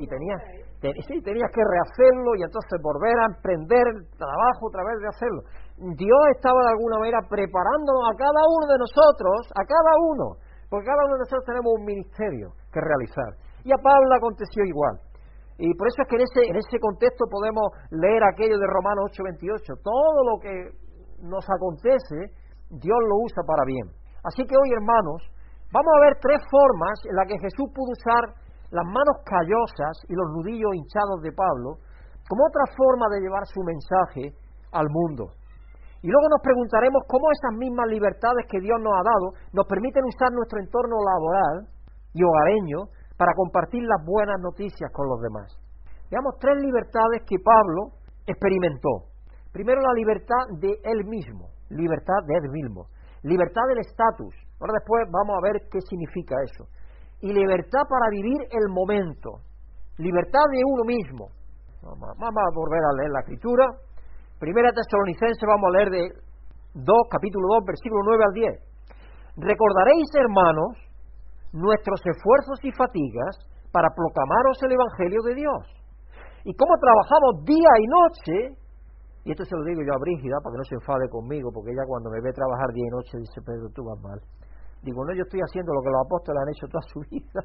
y tenías, sí, tenías que rehacerlo y entonces volver a emprender el trabajo otra vez de hacerlo. Dios estaba de alguna manera preparándonos a cada uno de nosotros, a cada uno, porque cada uno de nosotros tenemos un ministerio que realizar. Y a Pablo aconteció igual. Y por eso es que en ese, en ese contexto podemos leer aquello de Romanos 8:28. Todo lo que nos acontece, Dios lo usa para bien. Así que hoy, hermanos, vamos a ver tres formas en las que Jesús pudo usar las manos callosas y los nudillos hinchados de Pablo como otra forma de llevar su mensaje al mundo. Y luego nos preguntaremos cómo esas mismas libertades que Dios nos ha dado nos permiten usar nuestro entorno laboral y hogareño para compartir las buenas noticias con los demás. Veamos tres libertades que Pablo experimentó. Primero la libertad de él mismo, libertad de él mismo, libertad del estatus. Ahora después vamos a ver qué significa eso. Y libertad para vivir el momento, libertad de uno mismo. Vamos a volver a leer la escritura. Primera Tesalonicense, vamos a leer de 2, capítulo 2, versículo 9 al 10. Recordaréis, hermanos, nuestros esfuerzos y fatigas para proclamaros el Evangelio de Dios. Y cómo trabajamos día y noche, y esto se lo digo yo a Brígida para que no se enfade conmigo, porque ella cuando me ve trabajar día y noche dice, Pedro, tú vas mal. Digo, no, yo estoy haciendo lo que los apóstoles han hecho toda su vida.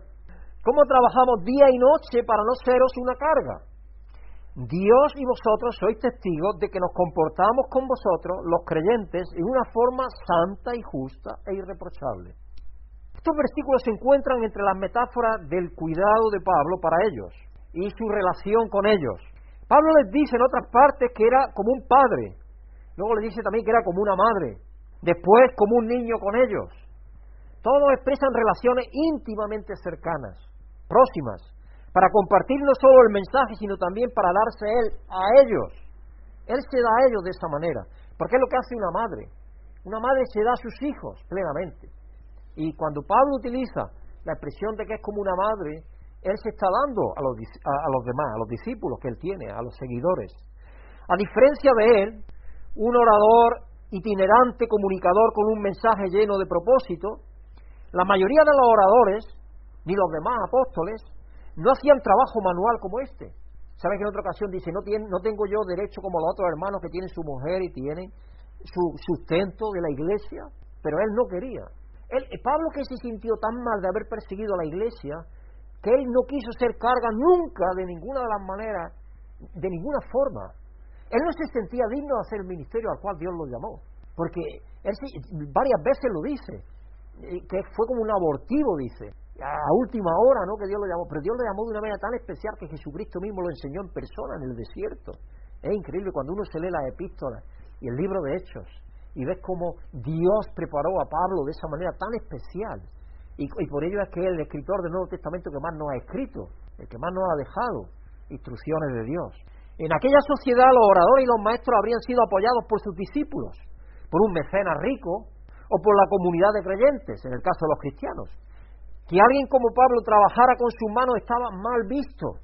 ¿Cómo trabajamos día y noche para no seros una carga? Dios y vosotros sois testigos de que nos comportamos con vosotros, los creyentes, en una forma santa y justa e irreprochable. Estos versículos se encuentran entre las metáforas del cuidado de Pablo para ellos y su relación con ellos. Pablo les dice en otras partes que era como un padre, luego les dice también que era como una madre, después como un niño con ellos. Todos expresan relaciones íntimamente cercanas, próximas, para compartir no solo el mensaje, sino también para darse él a ellos. Él se da a ellos de esa manera, porque es lo que hace una madre. Una madre se da a sus hijos plenamente. Y cuando Pablo utiliza la expresión de que es como una madre, él se está dando a los, a los demás, a los discípulos que él tiene, a los seguidores. A diferencia de él, un orador itinerante, comunicador con un mensaje lleno de propósito, la mayoría de los oradores, ni los demás apóstoles, no hacían trabajo manual como este. ¿Saben que en otra ocasión dice, no, no tengo yo derecho como los otros hermanos que tienen su mujer y tienen su sustento de la iglesia? Pero él no quería. Él, eh, Pablo que se sintió tan mal de haber perseguido a la iglesia, que él no quiso ser carga nunca de ninguna de las maneras, de ninguna forma. Él no se sentía digno de hacer el ministerio al cual Dios lo llamó. Porque él varias veces lo dice, que fue como un abortivo, dice a última hora, ¿no? Que Dios lo llamó, pero Dios lo llamó de una manera tan especial que Jesucristo mismo lo enseñó en persona en el desierto. Es increíble cuando uno se lee las epístolas y el libro de Hechos y ves cómo Dios preparó a Pablo de esa manera tan especial. Y, y por ello es que es el escritor del Nuevo Testamento que más nos ha escrito, el que más nos ha dejado instrucciones de Dios. En aquella sociedad los oradores y los maestros habrían sido apoyados por sus discípulos, por un mecenas rico o por la comunidad de creyentes, en el caso de los cristianos. Que alguien como Pablo trabajara con sus manos estaba mal visto,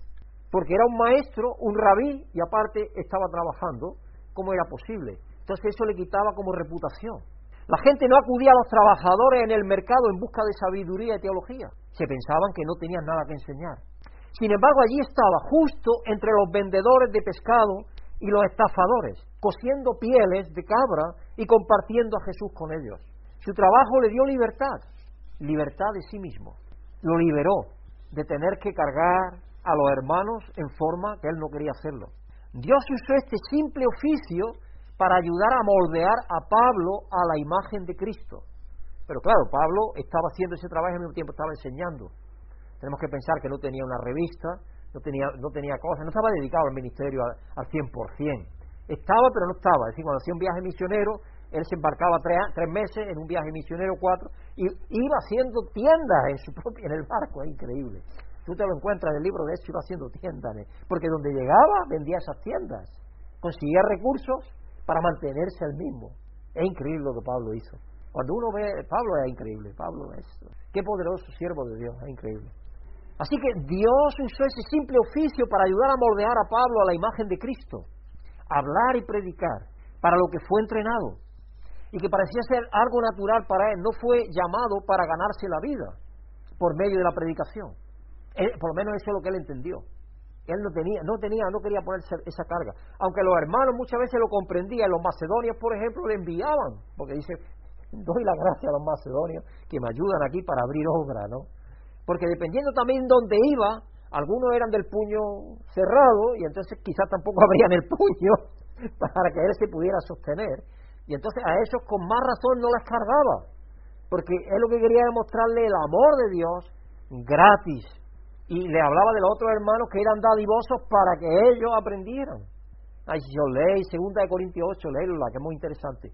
porque era un maestro, un rabí, y aparte estaba trabajando. ¿Cómo era posible? Entonces eso le quitaba como reputación. La gente no acudía a los trabajadores en el mercado en busca de sabiduría y teología. Se pensaban que no tenían nada que enseñar. Sin embargo, allí estaba, justo entre los vendedores de pescado y los estafadores, cosiendo pieles de cabra y compartiendo a Jesús con ellos. Su trabajo le dio libertad, libertad de sí mismo. Lo liberó de tener que cargar a los hermanos en forma que él no quería hacerlo. Dios usó este simple oficio para ayudar a moldear a Pablo a la imagen de Cristo. Pero claro, Pablo estaba haciendo ese trabajo y al mismo tiempo estaba enseñando. Tenemos que pensar que no tenía una revista, no tenía, no tenía cosas, no estaba dedicado al ministerio al, 100%. Estaba, pero no estaba. Es decir, cuando hacía un viaje misionero, él se embarcaba tres, meses en un viaje misionero, cuatro, y iba haciendo tiendas en, su propio, en el barco, es increíble. Tú te lo encuentras en el libro de eso, iba haciendo tiendas, porque donde llegaba vendía esas tiendas, conseguía recursos para mantenerse el mismo. Es increíble lo que Pablo hizo. Cuando uno ve, Pablo es increíble, Pablo es, qué poderoso siervo de Dios, es increíble. Así que Dios usó ese simple oficio para ayudar a moldear a Pablo a la imagen de Cristo, hablar y predicar, para lo que fue entrenado, y que parecía ser algo natural para él, no fue llamado para ganarse la vida por medio de la predicación. por lo menos eso es lo que él entendió. Él no tenía, no tenía, no quería ponerse esa carga. Aunque los hermanos muchas veces lo comprendían, los macedonios, por ejemplo, le enviaban, porque dice, doy la gracia a los macedonios que me ayudan aquí para abrir obra, ¿no? porque dependiendo también dónde iba, algunos eran del puño cerrado y entonces quizás tampoco abrían el puño para que él se pudiera sostener. Y entonces a esos con más razón no las cargaba, porque él lo que quería demostrarle el amor de Dios gratis. Y le hablaba de los otros hermanos que eran dadivosos para que ellos aprendieran. Ay, yo leí 2 Corintios 8, la que es muy interesante.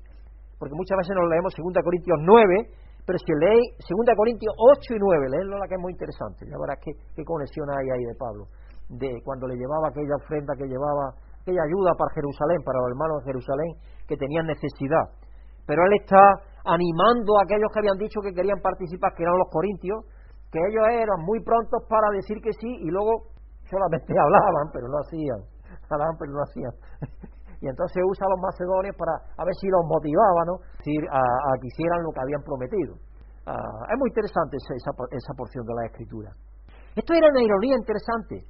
Porque muchas veces nos leemos 2 Corintios 9 pero si leí 2 Corintios 8 y 9, leerlo la que es muy interesante, ya verás qué, qué conexión hay ahí de Pablo, de cuando le llevaba aquella ofrenda que llevaba, aquella ayuda para Jerusalén, para los hermanos de Jerusalén que tenían necesidad. Pero él está animando a aquellos que habían dicho que querían participar, que eran los corintios, que ellos eran muy prontos para decir que sí y luego solamente hablaban, pero no hacían, hablaban pero no hacían. y entonces usa a los macedonios para a ver si los motivaba ¿no? a, que hicieran lo que habían prometido. Ah, es muy interesante esa, esa, porción de la escritura. Esto era una ironía interesante.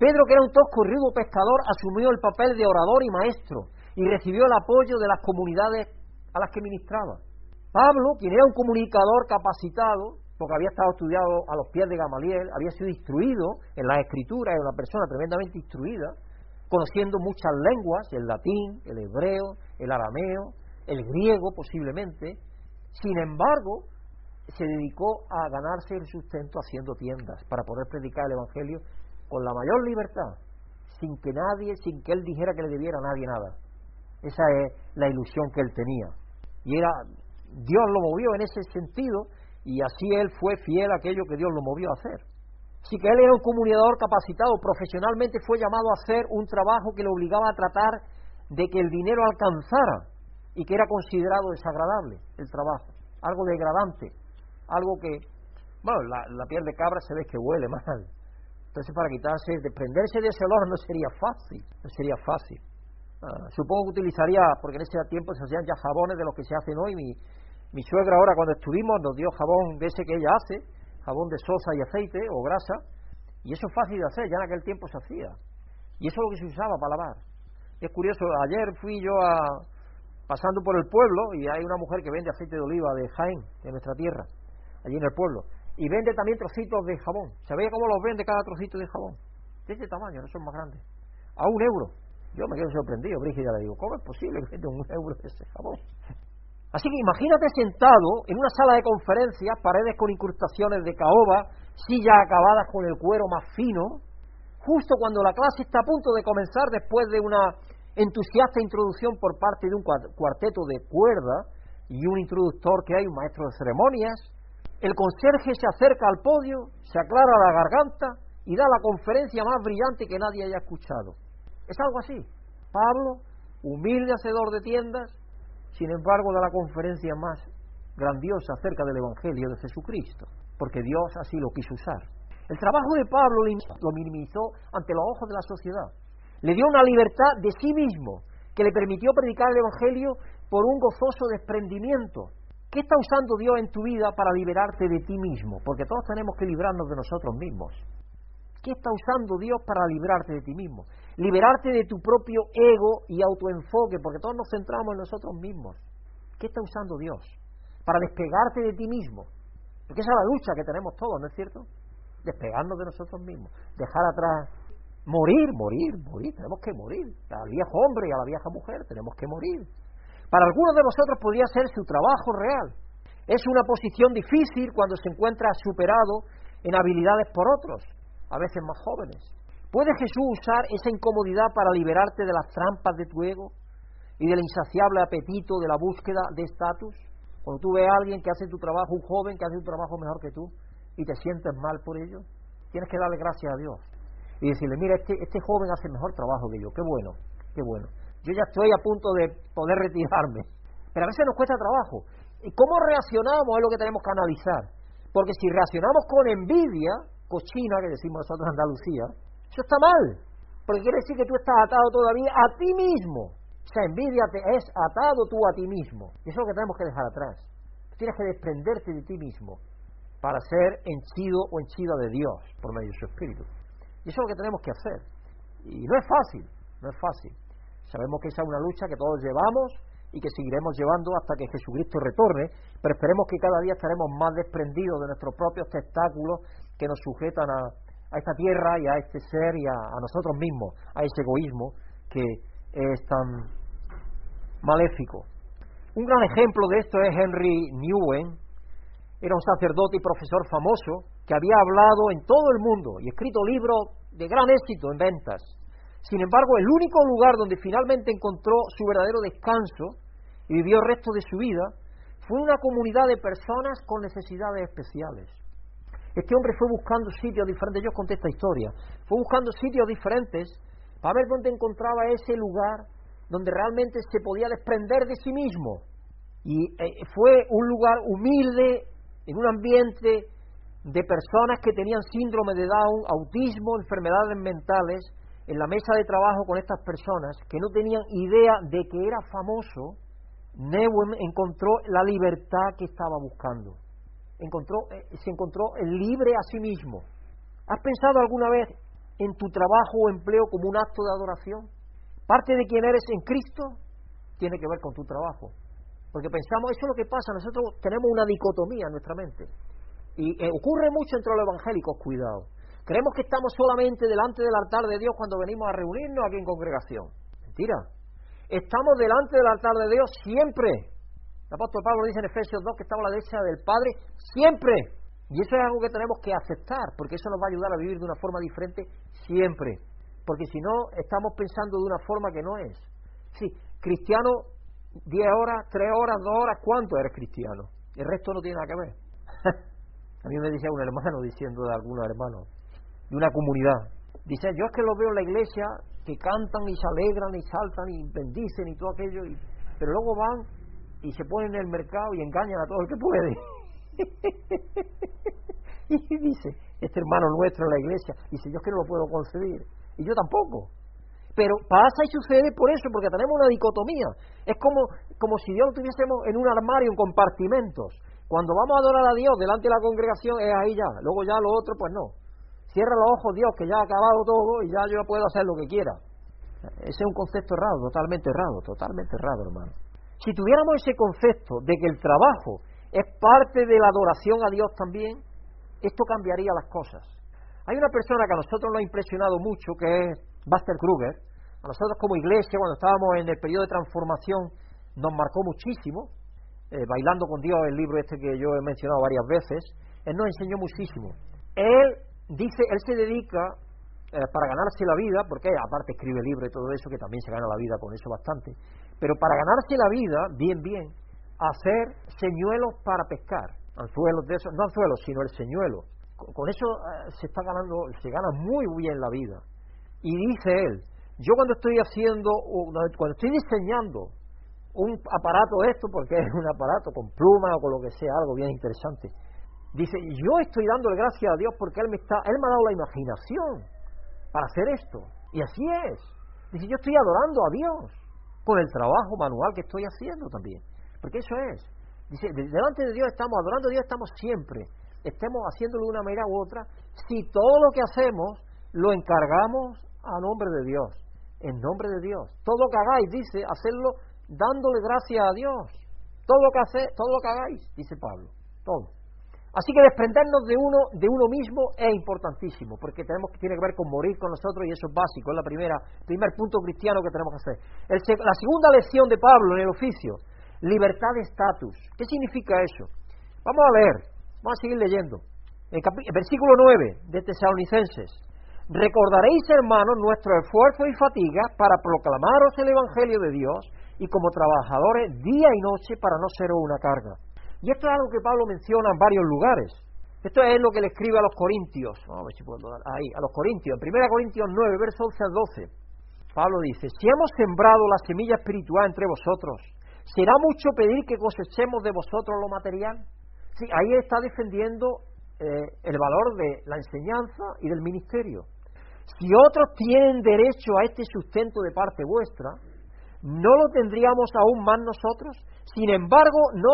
Pedro, que era un tosco y rudo pescador, asumió el papel de orador y maestro y recibió el apoyo de las comunidades a las que ministraba. Pablo, quien era un comunicador capacitado, porque había estado estudiado a los pies de Gamaliel, había sido instruido en la escritura, era una persona tremendamente instruida, conociendo muchas lenguas, el latín, el hebreo, el arameo, el griego posiblemente. Sin embargo, se dedicó a ganarse el sustento haciendo tiendas para poder predicar el Evangelio con la mayor libertad, sin que nadie, sin que él dijera que le debiera a nadie nada. Esa es la ilusión que él tenía. Y era, Dios lo movió en ese sentido y así él fue fiel a aquello que Dios lo movió a hacer. Así que él era un comunicador capacitado, profesionalmente fue llamado a hacer un trabajo que le obligaba a tratar de que el dinero alcanzara y que era considerado desagradable el trabajo, algo degradante, algo que, bueno, la, piel de cabra se ve que huele mal. Entonces para quitarse, desprenderse de ese olor no sería fácil, no sería fácil. Ah, supongo que utilizaría, porque en ese tiempo se hacían ya jabones de los que se hacen hoy. Mi, mi suegra ahora cuando estuvimos nos dio jabón de ese que ella hace, jabón de sosa y aceite o grasa, y eso es fácil de hacer, ya en aquel tiempo se hacía. Y eso es lo que se usaba para lavar. Es curioso, ayer fui yo a, pasando por el pueblo y hay una mujer que vende aceite de oliva de Jaén, de nuestra tierra, allí en el pueblo, y vende también trocitos de jabón. ¿Sabía cómo los vende cada trocito de jabón? De este tamaño, no son más grandes. A un euro. Yo me quedo sorprendido, Brígida le digo, ¿cómo es posible que vende un euro ese jabón? Así que imagínate sentado en una sala de conferencias, paredes con incrustaciones de caoba, sillas acabadas con el cuero más fino, justo cuando la clase está a punto de comenzar después de una entusiasta introducción por parte de un cuarteto de cuerda y un introductor que hay, un maestro de ceremonias. El conserje se acerca al podio, se aclara la garganta y da la conferencia más brillante que nadie haya escuchado. Es algo así. Pablo, humilde hacedor de tiendas, sin embargo da la conferencia más grandiosa acerca del Evangelio de Jesucristo, porque Dios así lo quiso usar. El trabajo de Pablo lo minimizó ante los ojos de la sociedad. Le dio una libertad de sí mismo que le permitió predicar el Evangelio por un gozoso desprendimiento. ¿Qué está usando Dios en tu vida para liberarte de ti mismo? Porque todos tenemos que librarnos de nosotros mismos. ¿Qué está usando Dios para librarte de ti mismo? Liberarte de tu propio ego y autoenfoque, porque todos nos centramos en nosotros mismos. ¿Qué está usando Dios? Para despegarte de ti mismo. Porque esa es la lucha que tenemos todos, ¿no es cierto? Despegarnos de nosotros mismos. Dejar atrás. Morir, morir, morir. Tenemos que morir. Al viejo hombre y a la vieja mujer tenemos que morir. Para algunos de vosotros podría ser su trabajo real. Es una posición difícil cuando se encuentra superado en habilidades por otros a veces más jóvenes. ¿Puede Jesús usar esa incomodidad para liberarte de las trampas de tu ego y del insaciable apetito de la búsqueda de estatus? Cuando tú ves a alguien que hace tu trabajo, un joven que hace un trabajo mejor que tú, y te sientes mal por ello, tienes que darle gracias a Dios y decirle, mira, este, este joven hace mejor trabajo que yo, qué bueno, qué bueno. Yo ya estoy a punto de poder retirarme, pero a veces nos cuesta trabajo. ¿Y cómo reaccionamos es lo que tenemos que analizar? Porque si reaccionamos con envidia, cochina que decimos nosotros en Andalucía, eso está mal, porque quiere decir que tú estás atado todavía a ti mismo. O sea, envidia te es atado tú a ti mismo. Y eso es lo que tenemos que dejar atrás. Tienes que desprenderte de ti mismo para ser henchido o henchida de Dios por medio de su Espíritu. Y eso es lo que tenemos que hacer. Y no es fácil, no es fácil. Sabemos que esa es una lucha que todos llevamos y que seguiremos llevando hasta que Jesucristo retorne, pero esperemos que cada día estaremos más desprendidos de nuestros propios testáculos que nos sujetan a, esta tierra y a este ser y a, nosotros mismos, a ese egoísmo que es tan maléfico. Un gran ejemplo de esto es Henry Newen, era un sacerdote y profesor famoso que había hablado en todo el mundo y escrito libros de gran éxito en ventas. Sin embargo, el único lugar donde finalmente encontró su verdadero descanso y vivió el resto de su vida fue una comunidad de personas con necesidades especiales. Este hombre fue buscando sitios diferentes, yo conté esta historia, fue buscando sitios diferentes para ver dónde encontraba ese lugar donde realmente se podía desprender de sí mismo. Y eh, fue un lugar humilde, en un ambiente de personas que tenían síndrome de Down, autismo, enfermedades mentales, en la mesa de trabajo con estas personas que no tenían idea de que era famoso, Newen encontró la libertad que estaba buscando encontró, eh, se encontró libre a sí mismo. ¿Has pensado alguna vez en tu trabajo o empleo como un acto de adoración? Parte de quien eres en Cristo tiene que ver con tu trabajo. Porque pensamos, eso es lo que pasa, nosotros tenemos una dicotomía en nuestra mente. Y eh, ocurre mucho entre los evangélicos, cuidado. Creemos que estamos solamente delante del altar de Dios cuando venimos a reunirnos aquí en congregación. Mentira. Estamos delante del altar de Dios siempre. El apóstol Pablo dice en Efesios 2 que estamos a la derecha del Padre siempre. Y eso es algo que tenemos que aceptar, porque eso nos va a ayudar a vivir de una forma diferente siempre. Porque si no, estamos pensando de una forma que no es. Sí, cristiano, 10 horas, 3 horas, 2 horas, ¿cuánto eres cristiano? El resto no tiene nada que ver. a mí me decía un hermano diciendo de algunos hermanos, de una comunidad, dice, yo es que lo veo en la iglesia, que cantan y se alegran y saltan y bendicen y todo aquello, pero luego van y se ponen en el mercado y engañan a todo el que puede. y dice, este hermano nuestro en la iglesia, dice, yo es que no lo puedo concebir, y yo tampoco. Pero pasa y sucede por eso, porque tenemos una dicotomía. Es como, como si Dios lo tuviésemos en un armario, en compartimentos. Cuando vamos a adorar a Dios delante de la congregación es ahí ya, luego ya lo otro, pues no. Cierra los ojos Dios, que ya ha acabado todo y ya yo puedo hacer lo que quiera. Ese es un concepto errado, totalmente errado, totalmente errado, hermano. Si tuviéramos ese concepto de que el trabajo es parte de la adoración a Dios también, esto cambiaría las cosas. Hay una persona que a nosotros nos ha impresionado mucho, que es Buster Kruger. A nosotros como iglesia, cuando estábamos en el periodo de transformación, nos marcó muchísimo. Eh, Bailando con Dios, el libro este que yo he mencionado varias veces, él nos enseñó muchísimo. Él dice, él se dedica eh, para ganarse la vida, porque aparte escribe libros y todo eso, que también se gana la vida con eso bastante, pero para ganarse la vida, bien, bien, hacer señuelos para pescar, anzuelos de esos, no anzuelos, sino el señuelo. Con, eso eh, se está ganando, se gana muy bien la vida. Y dice él, yo cuando estoy haciendo, cuando estoy diseñando un aparato esto, porque es un aparato con pluma o con lo que sea, algo bien interesante, dice, yo estoy dándole gracias a Dios porque Él me, está, él me ha dado la imaginación para hacer esto. Y así es. Dice, yo estoy adorando a Dios con el trabajo manual que estoy haciendo también. Porque eso es. Dice, delante de Dios estamos, adorando a Dios estamos siempre. Estemos haciéndolo de una manera u otra. Si todo lo que hacemos lo encargamos a nombre de Dios. En nombre de Dios. Todo lo que hagáis, dice, hacerlo dándole gracias a Dios. Todo lo que hace, todo lo que hagáis, dice Pablo. Todo. Así que desprendernos de uno, de uno mismo es importantísimo, porque tenemos, tiene que ver con morir con nosotros y eso es básico, es la primera, primer punto cristiano que tenemos que hacer. la segunda lección de Pablo en el oficio, libertad de estatus. ¿Qué significa eso? Vamos a leer, vamos a seguir leyendo. El, versículo 9 de Tesalonicenses. Recordaréis, hermanos, nuestro esfuerzo y fatiga para proclamaros el Evangelio de Dios y como trabajadores día y noche para no ser una carga y esto es algo que Pablo menciona en varios lugares. Esto es lo que le escribe a los Corintios. Vamos a ver si puedo dar ahí, a los Corintios. En 1 Corintios 9, versos 11 al 12. Pablo dice, si hemos sembrado la semilla espiritual entre vosotros, ¿será mucho pedir que cosechemos de vosotros lo material? Sí, ahí está defendiendo eh, el valor de la enseñanza y del ministerio. Si otros tienen derecho a este sustento de parte vuestra, ¿no lo tendríamos aún más nosotros? Sin embargo, no,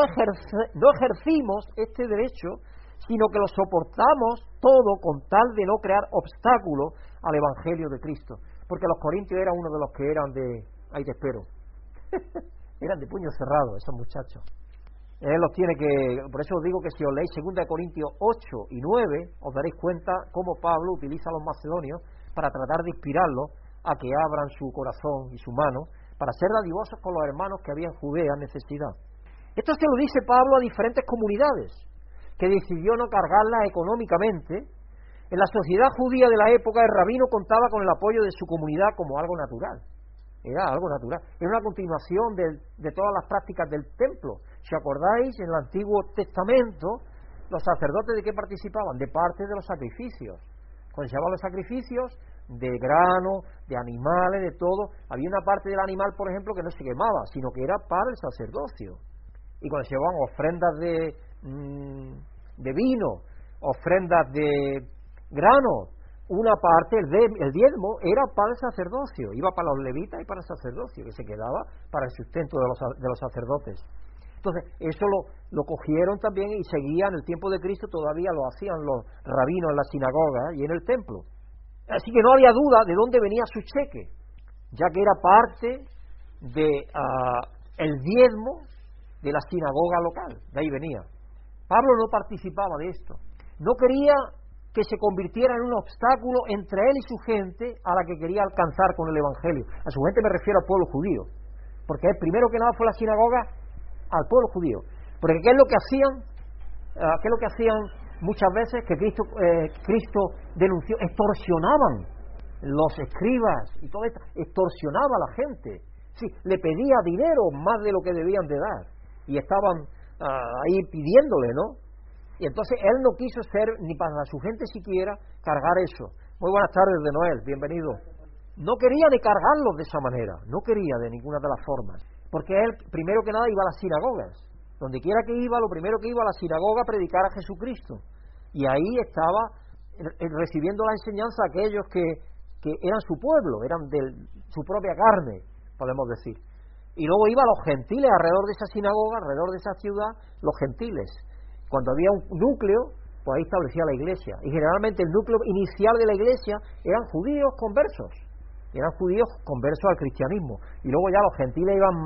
no ejercimos este derecho, sino que lo soportamos todo con tal de no crear obstáculos al Evangelio de Cristo. Porque los corintios eran uno de los que eran de... Ahí te espero. eran de puño cerrado esos muchachos. Él los tiene que... Por eso os digo que si os leéis 2 Corintios 8 y 9, os daréis cuenta cómo Pablo utiliza a los macedonios para tratar de inspirarlos a que abran su corazón y su mano para ser dadivosos con los hermanos que había en Judea necesidad. Esto se lo dice Pablo a diferentes comunidades, que decidió no cargarlas económicamente. En la sociedad judía de la época, el rabino contaba con el apoyo de su comunidad como algo natural. Era algo natural. Era una continuación de, todas las prácticas del templo. Si acordáis, en el Antiguo Testamento, los sacerdotes de qué participaban? De parte de los sacrificios. Cuando se los sacrificios, de grano, de animales, de todo. Había una parte del animal, por ejemplo, que no se quemaba, sino que era para el sacerdocio. Y cuando se llevaban ofrendas de, mm, de vino, ofrendas de grano, una parte, el, diezmo, era para el sacerdocio, iba para los levitas y para el sacerdocio, que se quedaba para el sustento de los, de los sacerdotes. Entonces, eso lo, lo cogieron también y seguían, en el tiempo de Cristo todavía lo hacían los rabinos en la sinagoga y en el templo. Así que no había duda de dónde venía su cheque, ya que era parte de ah, el diezmo de la sinagoga local, de ahí venía. Pablo no participaba de esto. No quería que se convirtiera en un obstáculo entre él y su gente a la que quería alcanzar con el Evangelio. A su gente me refiero al pueblo judío, porque el primero que nada fue la sinagoga al pueblo judío. Porque ¿qué es lo que hacían? Ah, ¿Qué es lo que hacían muchas veces que Cristo, eh, Cristo denunció, extorsionaban los escribas y todo esto, extorsionaba a la gente. Sí, le pedía dinero más de lo que debían de dar. Y estaban ah, ahí pidiéndole, ¿no? Y entonces él no quiso ser, ni para su gente siquiera, cargar eso. Muy buenas tardes de Noel, bienvenido. No quería de cargarlos de esa manera, no quería de ninguna de las formas. Porque él, primero que nada, iba a las sinagogas donde quiera que iba, lo primero que iba a la sinagoga a predicar a Jesucristo. Y ahí estaba recibiendo la enseñanza aquellos que, que eran su pueblo, eran de su propia carne, podemos decir. Y luego iba a los gentiles alrededor de esa sinagoga, alrededor de esa ciudad, los gentiles. Cuando había un núcleo, pues ahí establecía la iglesia. Y generalmente el núcleo inicial de la iglesia eran judíos conversos, eran judíos conversos al cristianismo. Y luego ya los gentiles iban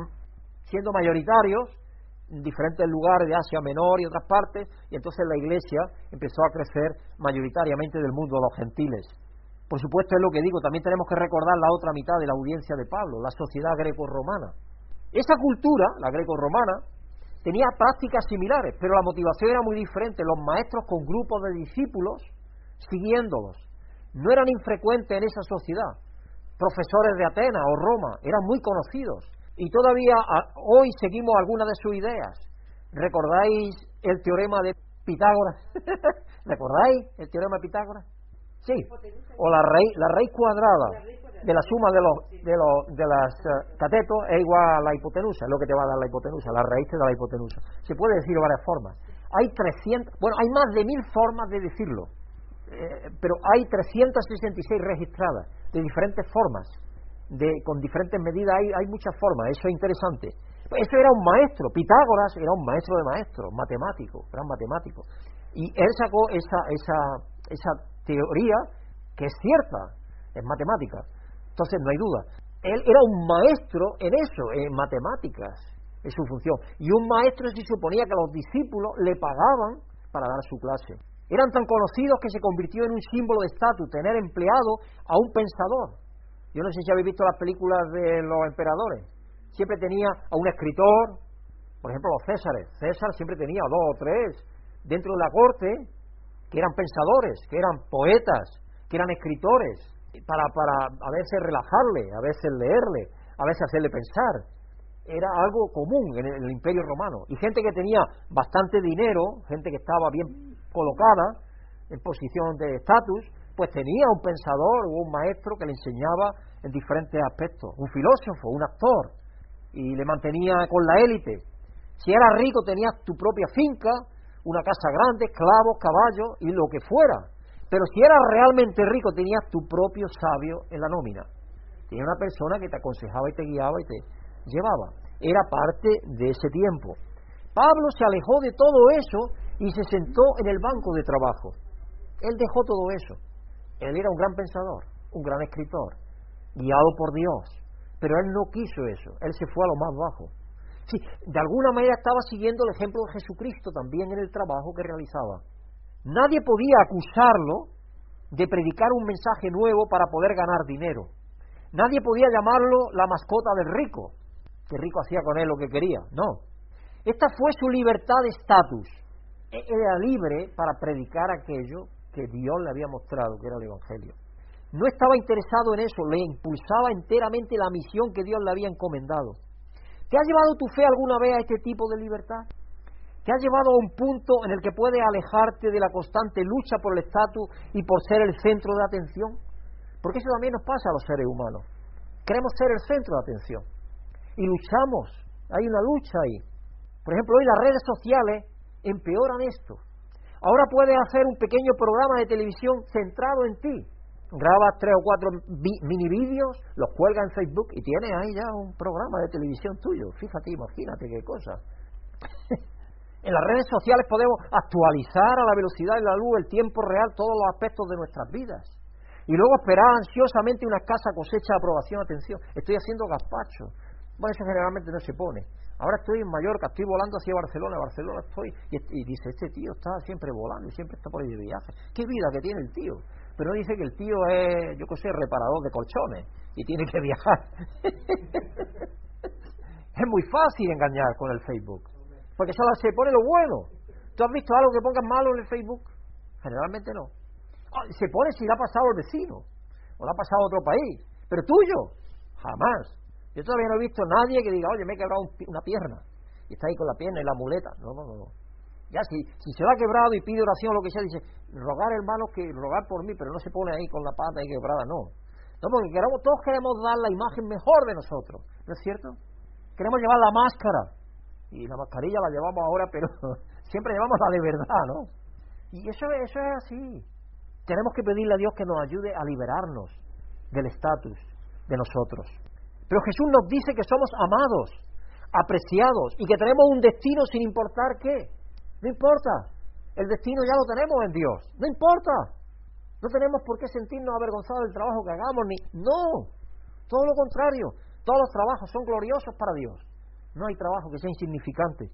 siendo mayoritarios diferentes lugares de Asia Menor y otras partes, y entonces la iglesia empezó a crecer mayoritariamente del mundo de los gentiles. Por supuesto es lo que digo, también tenemos que recordar la otra mitad de la audiencia de Pablo, la sociedad greco-romana. Esa cultura, la greco-romana, tenía prácticas similares, pero la motivación era muy diferente. Los maestros con grupos de discípulos siguiéndolos. no eran infrecuentes en esa sociedad. Profesores de Atenas o Roma eran muy conocidos y todavía hoy seguimos algunas de sus ideas. ¿Recordáis el teorema de Pitágoras? ¿Recordáis el teorema de Pitágoras? Sí. O la raíz, la raíz cuadrada de la suma de los de los de las eh, catetos es igual a la hipotenusa, es lo que te va a dar la hipotenusa, la raíz de la hipotenusa. Se puede decir de varias formas. Hay 300, bueno, hay más de mil formas de decirlo, eh, pero hay 366 registradas de diferentes formas, de con diferentes medidas hay, hay muchas formas, eso es interesante. Eso era un maestro, Pitágoras era un maestro de maestros, matemático, gran matemático. Y él sacó esa, esa, esa teoría que es cierta, es matemática. Entonces no hay duda. Él era un maestro en eso, en matemáticas, es su función. Y un maestro se suponía que los discípulos le pagaban para dar su clase. Eran tan conocidos que se convirtió en un símbolo de estatus, tener empleado a un pensador. Yo no sé si habéis visto las películas de los emperadores. Siempre tenía a un escritor, por ejemplo los Césares. César siempre tenía dos o tres dentro de la corte que eran pensadores, que eran poetas, que eran escritores, para, para a veces relajarle, a veces leerle, a veces hacerle pensar. Era algo común en el, imperio romano. Y gente que tenía bastante dinero, gente que estaba bien colocada, en posición de estatus, pues tenía un pensador o un maestro que le enseñaba en diferentes aspectos, un filósofo, un actor, y le mantenía con la élite. Si era rico tenías tu propia finca, una casa grande, esclavos, caballos y lo que fuera. Pero si eras realmente rico, tenías tu propio sabio en la nómina. Tenía una persona que te aconsejaba y te guiaba y te llevaba. Era parte de ese tiempo. Pablo se alejó de todo eso y se sentó en el banco de trabajo. Él dejó todo eso. Él era un gran pensador, un gran escritor, guiado por Dios. Pero él no quiso eso. Él se fue a lo más bajo de alguna manera estaba siguiendo el ejemplo de Jesucristo también en el trabajo que realizaba. Nadie podía acusarlo de predicar un mensaje nuevo para poder ganar dinero. Nadie podía llamarlo la mascota del rico, que rico hacía con él lo que quería. No. Esta fue su libertad de estatus. E-, era libre para predicar aquello que Dios le había mostrado, que era el Evangelio. No estaba interesado en eso, le impulsaba enteramente la misión que Dios le había encomendado. ¿Te ha llevado tu fe alguna vez a este tipo de libertad? ¿Te ha llevado a un punto en el que puedes alejarte de la constante lucha por el estatus y por ser el centro de atención? Porque eso también nos pasa a los seres humanos. Queremos ser el centro de atención. Y luchamos. Hay una lucha ahí. Por ejemplo, hoy las redes sociales empeoran esto. Ahora puedes hacer un pequeño programa de televisión centrado en ti grabas tres o cuatro mini vídeos, los cuelgas en Facebook y tienes ahí ya un programa de televisión tuyo. Fíjate, imagínate qué cosa. en las redes sociales podemos actualizar a la velocidad de la luz, el tiempo real, todos los aspectos de nuestras vidas. Y luego esperar ansiosamente una escasa cosecha de aprobación, atención. Estoy haciendo gazpacho. Bueno, eso generalmente no se pone. Ahora estoy en Mallorca, estoy volando hacia Barcelona, Barcelona estoy, y, dice, este tío está siempre volando y siempre está por ahí de viaje. ¿Qué vida que tiene el tío? pero dice que el tío es, yo qué sé, reparador de colchones y tiene que viajar. es muy fácil engañar con el Facebook, porque solo se pone lo bueno. ¿Tú has visto algo que pongas malo en el Facebook? Generalmente no. Ah, se pone si le ha pasado al vecino o le ha pasado a otro país, pero tuyo, jamás. Yo todavía no he visto a nadie que diga, oye, me he quebrado una pierna y está ahí con la pierna y la muleta. No, no, no. Ya si, si se va quebrado y pide oración o lo que sea, dice, rogar hermano que rogar por mí, pero no se pone ahí con la pata ahí quebrada, no. No, porque queremos, todos queremos dar la imagen mejor de nosotros, ¿no es cierto? Queremos llevar la máscara, y la mascarilla la llevamos ahora, pero siempre llevamos la de verdad, ¿no? Y eso, eso es así. Tenemos que pedirle a Dios que nos ayude a liberarnos del estatus de nosotros. Pero Jesús nos dice que somos amados, apreciados y que tenemos un destino sin importar qué. No importa. El destino ya lo tenemos en Dios. No importa. No tenemos por qué sentirnos avergonzados del trabajo que hagamos, ni. No. Todo lo contrario. Todos los trabajos son gloriosos para Dios. No hay trabajo que sea insignificante.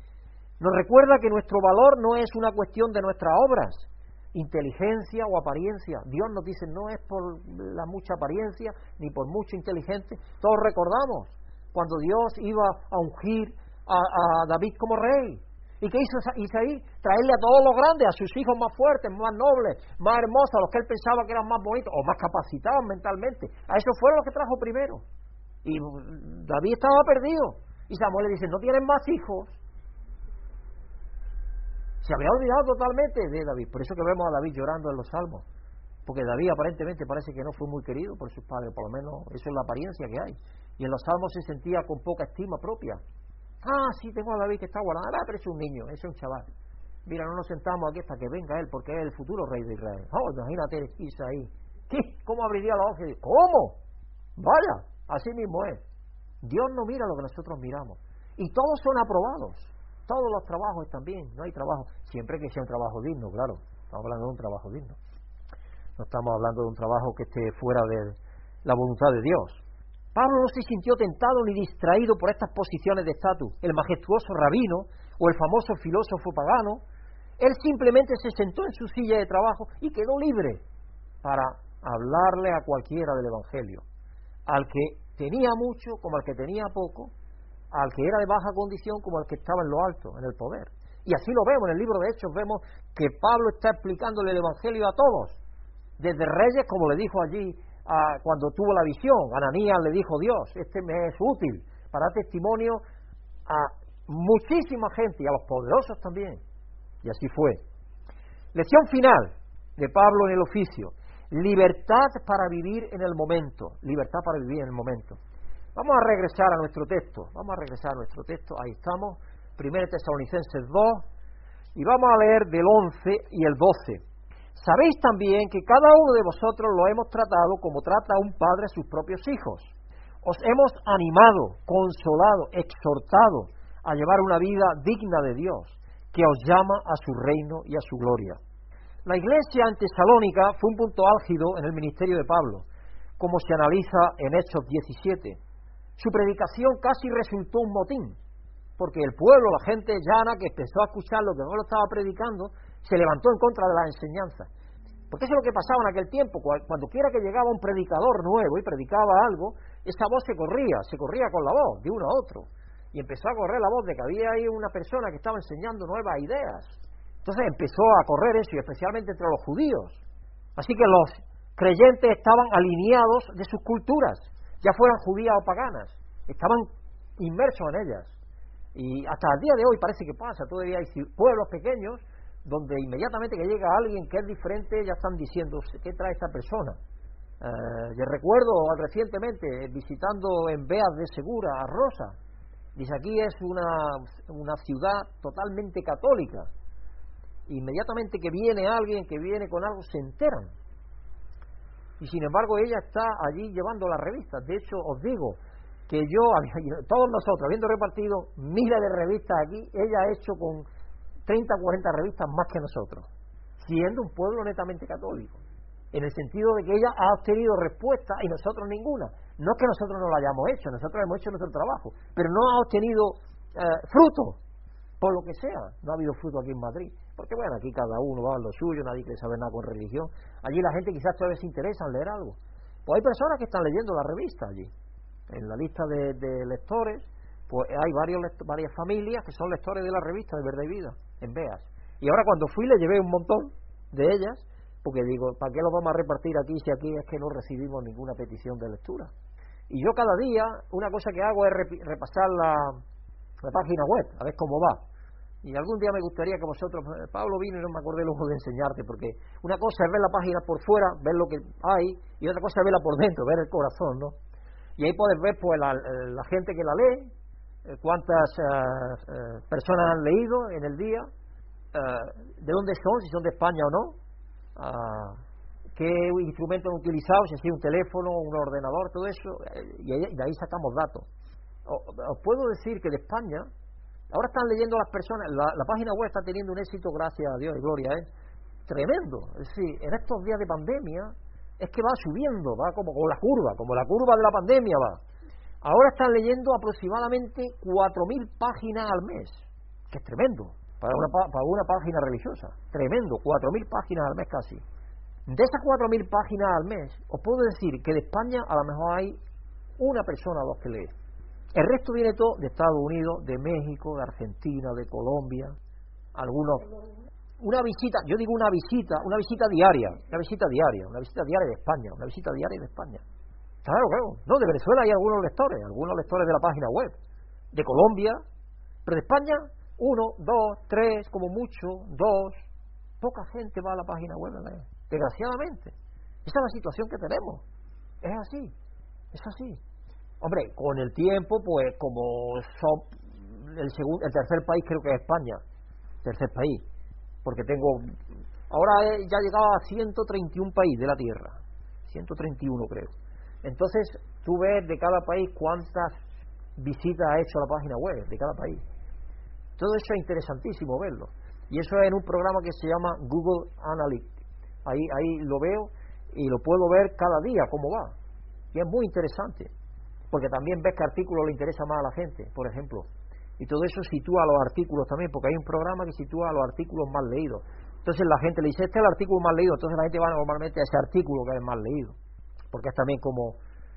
Nos recuerda que nuestro valor no es una cuestión de nuestras obras, inteligencia o apariencia. Dios nos dice no es por la mucha apariencia ni por mucho inteligente. Todos recordamos cuando Dios iba a ungir a David como rey ¿Y qué hizo Isaí? Traerle a todos los grandes, a sus hijos más fuertes, más nobles, más hermosos, a los que él pensaba que eran más bonitos o más capacitados mentalmente. A esos fueron los que trajo primero. Y David estaba perdido. Y Samuel le dice, no tienes más hijos. Se había olvidado totalmente de David. Por eso que vemos a David llorando en los salmos. Porque David aparentemente parece que no fue muy querido por sus padres, por lo menos eso es la apariencia que hay. Y en los salmos se sentía con poca estima propia. Ah, sí, tengo a David que está guardado. Ah, pero es un niño, es un chaval. Mira, no nos sentamos aquí hasta que venga él, porque es el futuro rey de Israel. Oh, imagínate Isaí. ¿Qué? ¿Cómo abriría los ojos? ¿Cómo? Vaya, así mismo es. Dios no mira lo que nosotros miramos. Y todos son aprobados. Todos los trabajos están bien. No hay trabajo. Siempre que sea un trabajo digno, claro. Estamos hablando de un trabajo digno. No estamos hablando de un trabajo que esté fuera de la voluntad de Dios. Pablo no se sintió tentado ni distraído por estas posiciones de estatus, el majestuoso rabino o el famoso filósofo pagano. Él simplemente se sentó en su silla de trabajo y quedó libre para hablarle a cualquiera del Evangelio, al que tenía mucho como al que tenía poco, al que era de baja condición como al que estaba en lo alto, en el poder. Y así lo vemos, en el libro de Hechos vemos que Pablo está explicándole el Evangelio a todos, desde reyes, como le dijo allí cuando tuvo la visión, Ananías le dijo Dios, este me es útil para testimonio a muchísima gente y a los poderosos también. Y así fue. Lección final de Pablo en el oficio. Libertad para vivir en el momento. Libertad para vivir en el momento. Vamos a regresar a nuestro texto. Vamos a regresar a nuestro texto. Ahí estamos. 1 Tesalonicenses 2. Y vamos a leer del 11 y el 12. Sabéis también que cada uno de vosotros lo hemos tratado como trata un padre a sus propios hijos. Os hemos animado, consolado, exhortado a llevar una vida digna de Dios, que os llama a su reino y a su gloria. La iglesia en Tesalónica fue un punto álgido en el ministerio de Pablo, como se analiza en Hechos 17. Su predicación casi resultó un motín, porque el pueblo, la gente llana que empezó a escuchar lo que no lo estaba predicando, se levantó en contra de la enseñanza. Porque eso es lo que pasaba en aquel tiempo, cuando quiera que llegaba un predicador nuevo y predicaba algo, esa voz se corría, se corría con la voz de uno a otro. Y empezó a correr la voz de que había ahí una persona que estaba enseñando nuevas ideas. Entonces empezó a correr eso, y especialmente entre los judíos. Así que los creyentes estaban alineados de sus culturas, ya fueran judías o paganas, estaban inmersos en ellas. Y hasta el día de hoy parece que pasa, todavía hay pueblos pequeños donde inmediatamente que llega alguien que es diferente ya están diciendo, ¿qué trae esta persona? Eh, yo recuerdo recientemente visitando en Beas de Segura a Rosa, dice aquí es una, una ciudad totalmente católica, inmediatamente que viene alguien que viene con algo se enteran. Y sin embargo ella está allí llevando las revistas. De hecho, os digo que yo, todos nosotros, habiendo repartido miles de revistas aquí, ella ha hecho con 30 o 40 revistas más que nosotros, siendo un pueblo netamente católico. En el sentido de que ella ha obtenido respuesta y nosotros ninguna. No es que nosotros no lo hayamos hecho, nosotros hemos hecho nuestro trabajo, pero no ha obtenido eh, fruto, por lo que sea. No ha habido fruto aquí en Madrid. Porque bueno, aquí cada uno va a lo suyo, nadie quiere saber nada con religión. Allí la gente quizás todavía se interesa en leer algo. Pues hay personas que están leyendo la revista allí. En la lista de, lectores, pues hay varios, varias familias que son lectores de la revista de Verdad y Vida, en Beas. Y ahora cuando fui le llevé un montón de ellas, porque digo, ¿para qué lo vamos a repartir aquí si aquí es que no recibimos ninguna petición de lectura? Y yo cada día, una cosa que hago es repasar la, la página web, a ver cómo va. Y algún día me gustaría que vosotros, eh, Pablo vino y no me acordé luego de enseñarte, porque una cosa es ver la página por fuera, ver lo que hay, y otra cosa es verla por dentro, ver el corazón, ¿no? Y ahí puedes ver pues la, eh, gente que la lee, eh, cuántas personas han leído en el día, de dónde son, si son de España o no, ah, qué instrumentos han utilizado, si ha sido un teléfono, un ordenador, todo eso, y de ahí sacamos datos. Os puedo decir que de España, Ahora están leyendo las personas, la, página web está teniendo un éxito, gracias a Dios y gloria Él, tremendo. Es decir, en estos días de pandemia es que va subiendo, va como con la curva, como la curva de la pandemia va. Ahora están leyendo aproximadamente 4.000 páginas al mes, que es tremendo para una, para una página religiosa. Tremendo, 4.000 páginas al mes casi. De esas 4.000 páginas al mes, os puedo decir que de España a lo mejor hay una persona o dos que lee. El resto viene todo de Estados Unidos, de México, de Argentina, de Colombia, algunos una visita, yo digo una visita, una visita diaria, una visita diaria, una visita diaria de España, una visita diaria de España. Claro, claro. No, de Venezuela hay algunos lectores, algunos lectores de la página web. De Colombia, pero de España, uno, dos, tres, como mucho, dos. Poca gente va a la página web Desgraciadamente. Esa es la situación que tenemos. Es así. Es así. Hombre, con el tiempo, pues como son el, segundo, el tercer país creo que es España. Tercer país. Porque tengo... Ahora ya he llegado a 131 países de la Tierra. 131 creo. Entonces, tú ves de cada país cuántas visitas ha hecho la página web de cada país. Todo eso es interesantísimo verlo. Y eso es en un programa que se llama Google Analytics. Ahí, ahí lo veo y lo puedo ver cada día cómo va. Y es muy interesante. Porque también ves que artículo le interesa más a la gente, por ejemplo. Y todo eso sitúa los artículos también, porque hay un programa que sitúa los artículos más leídos. Entonces la gente le dice, este es el artículo más leído, entonces la gente va normalmente a ese artículo que es más leído porque es también como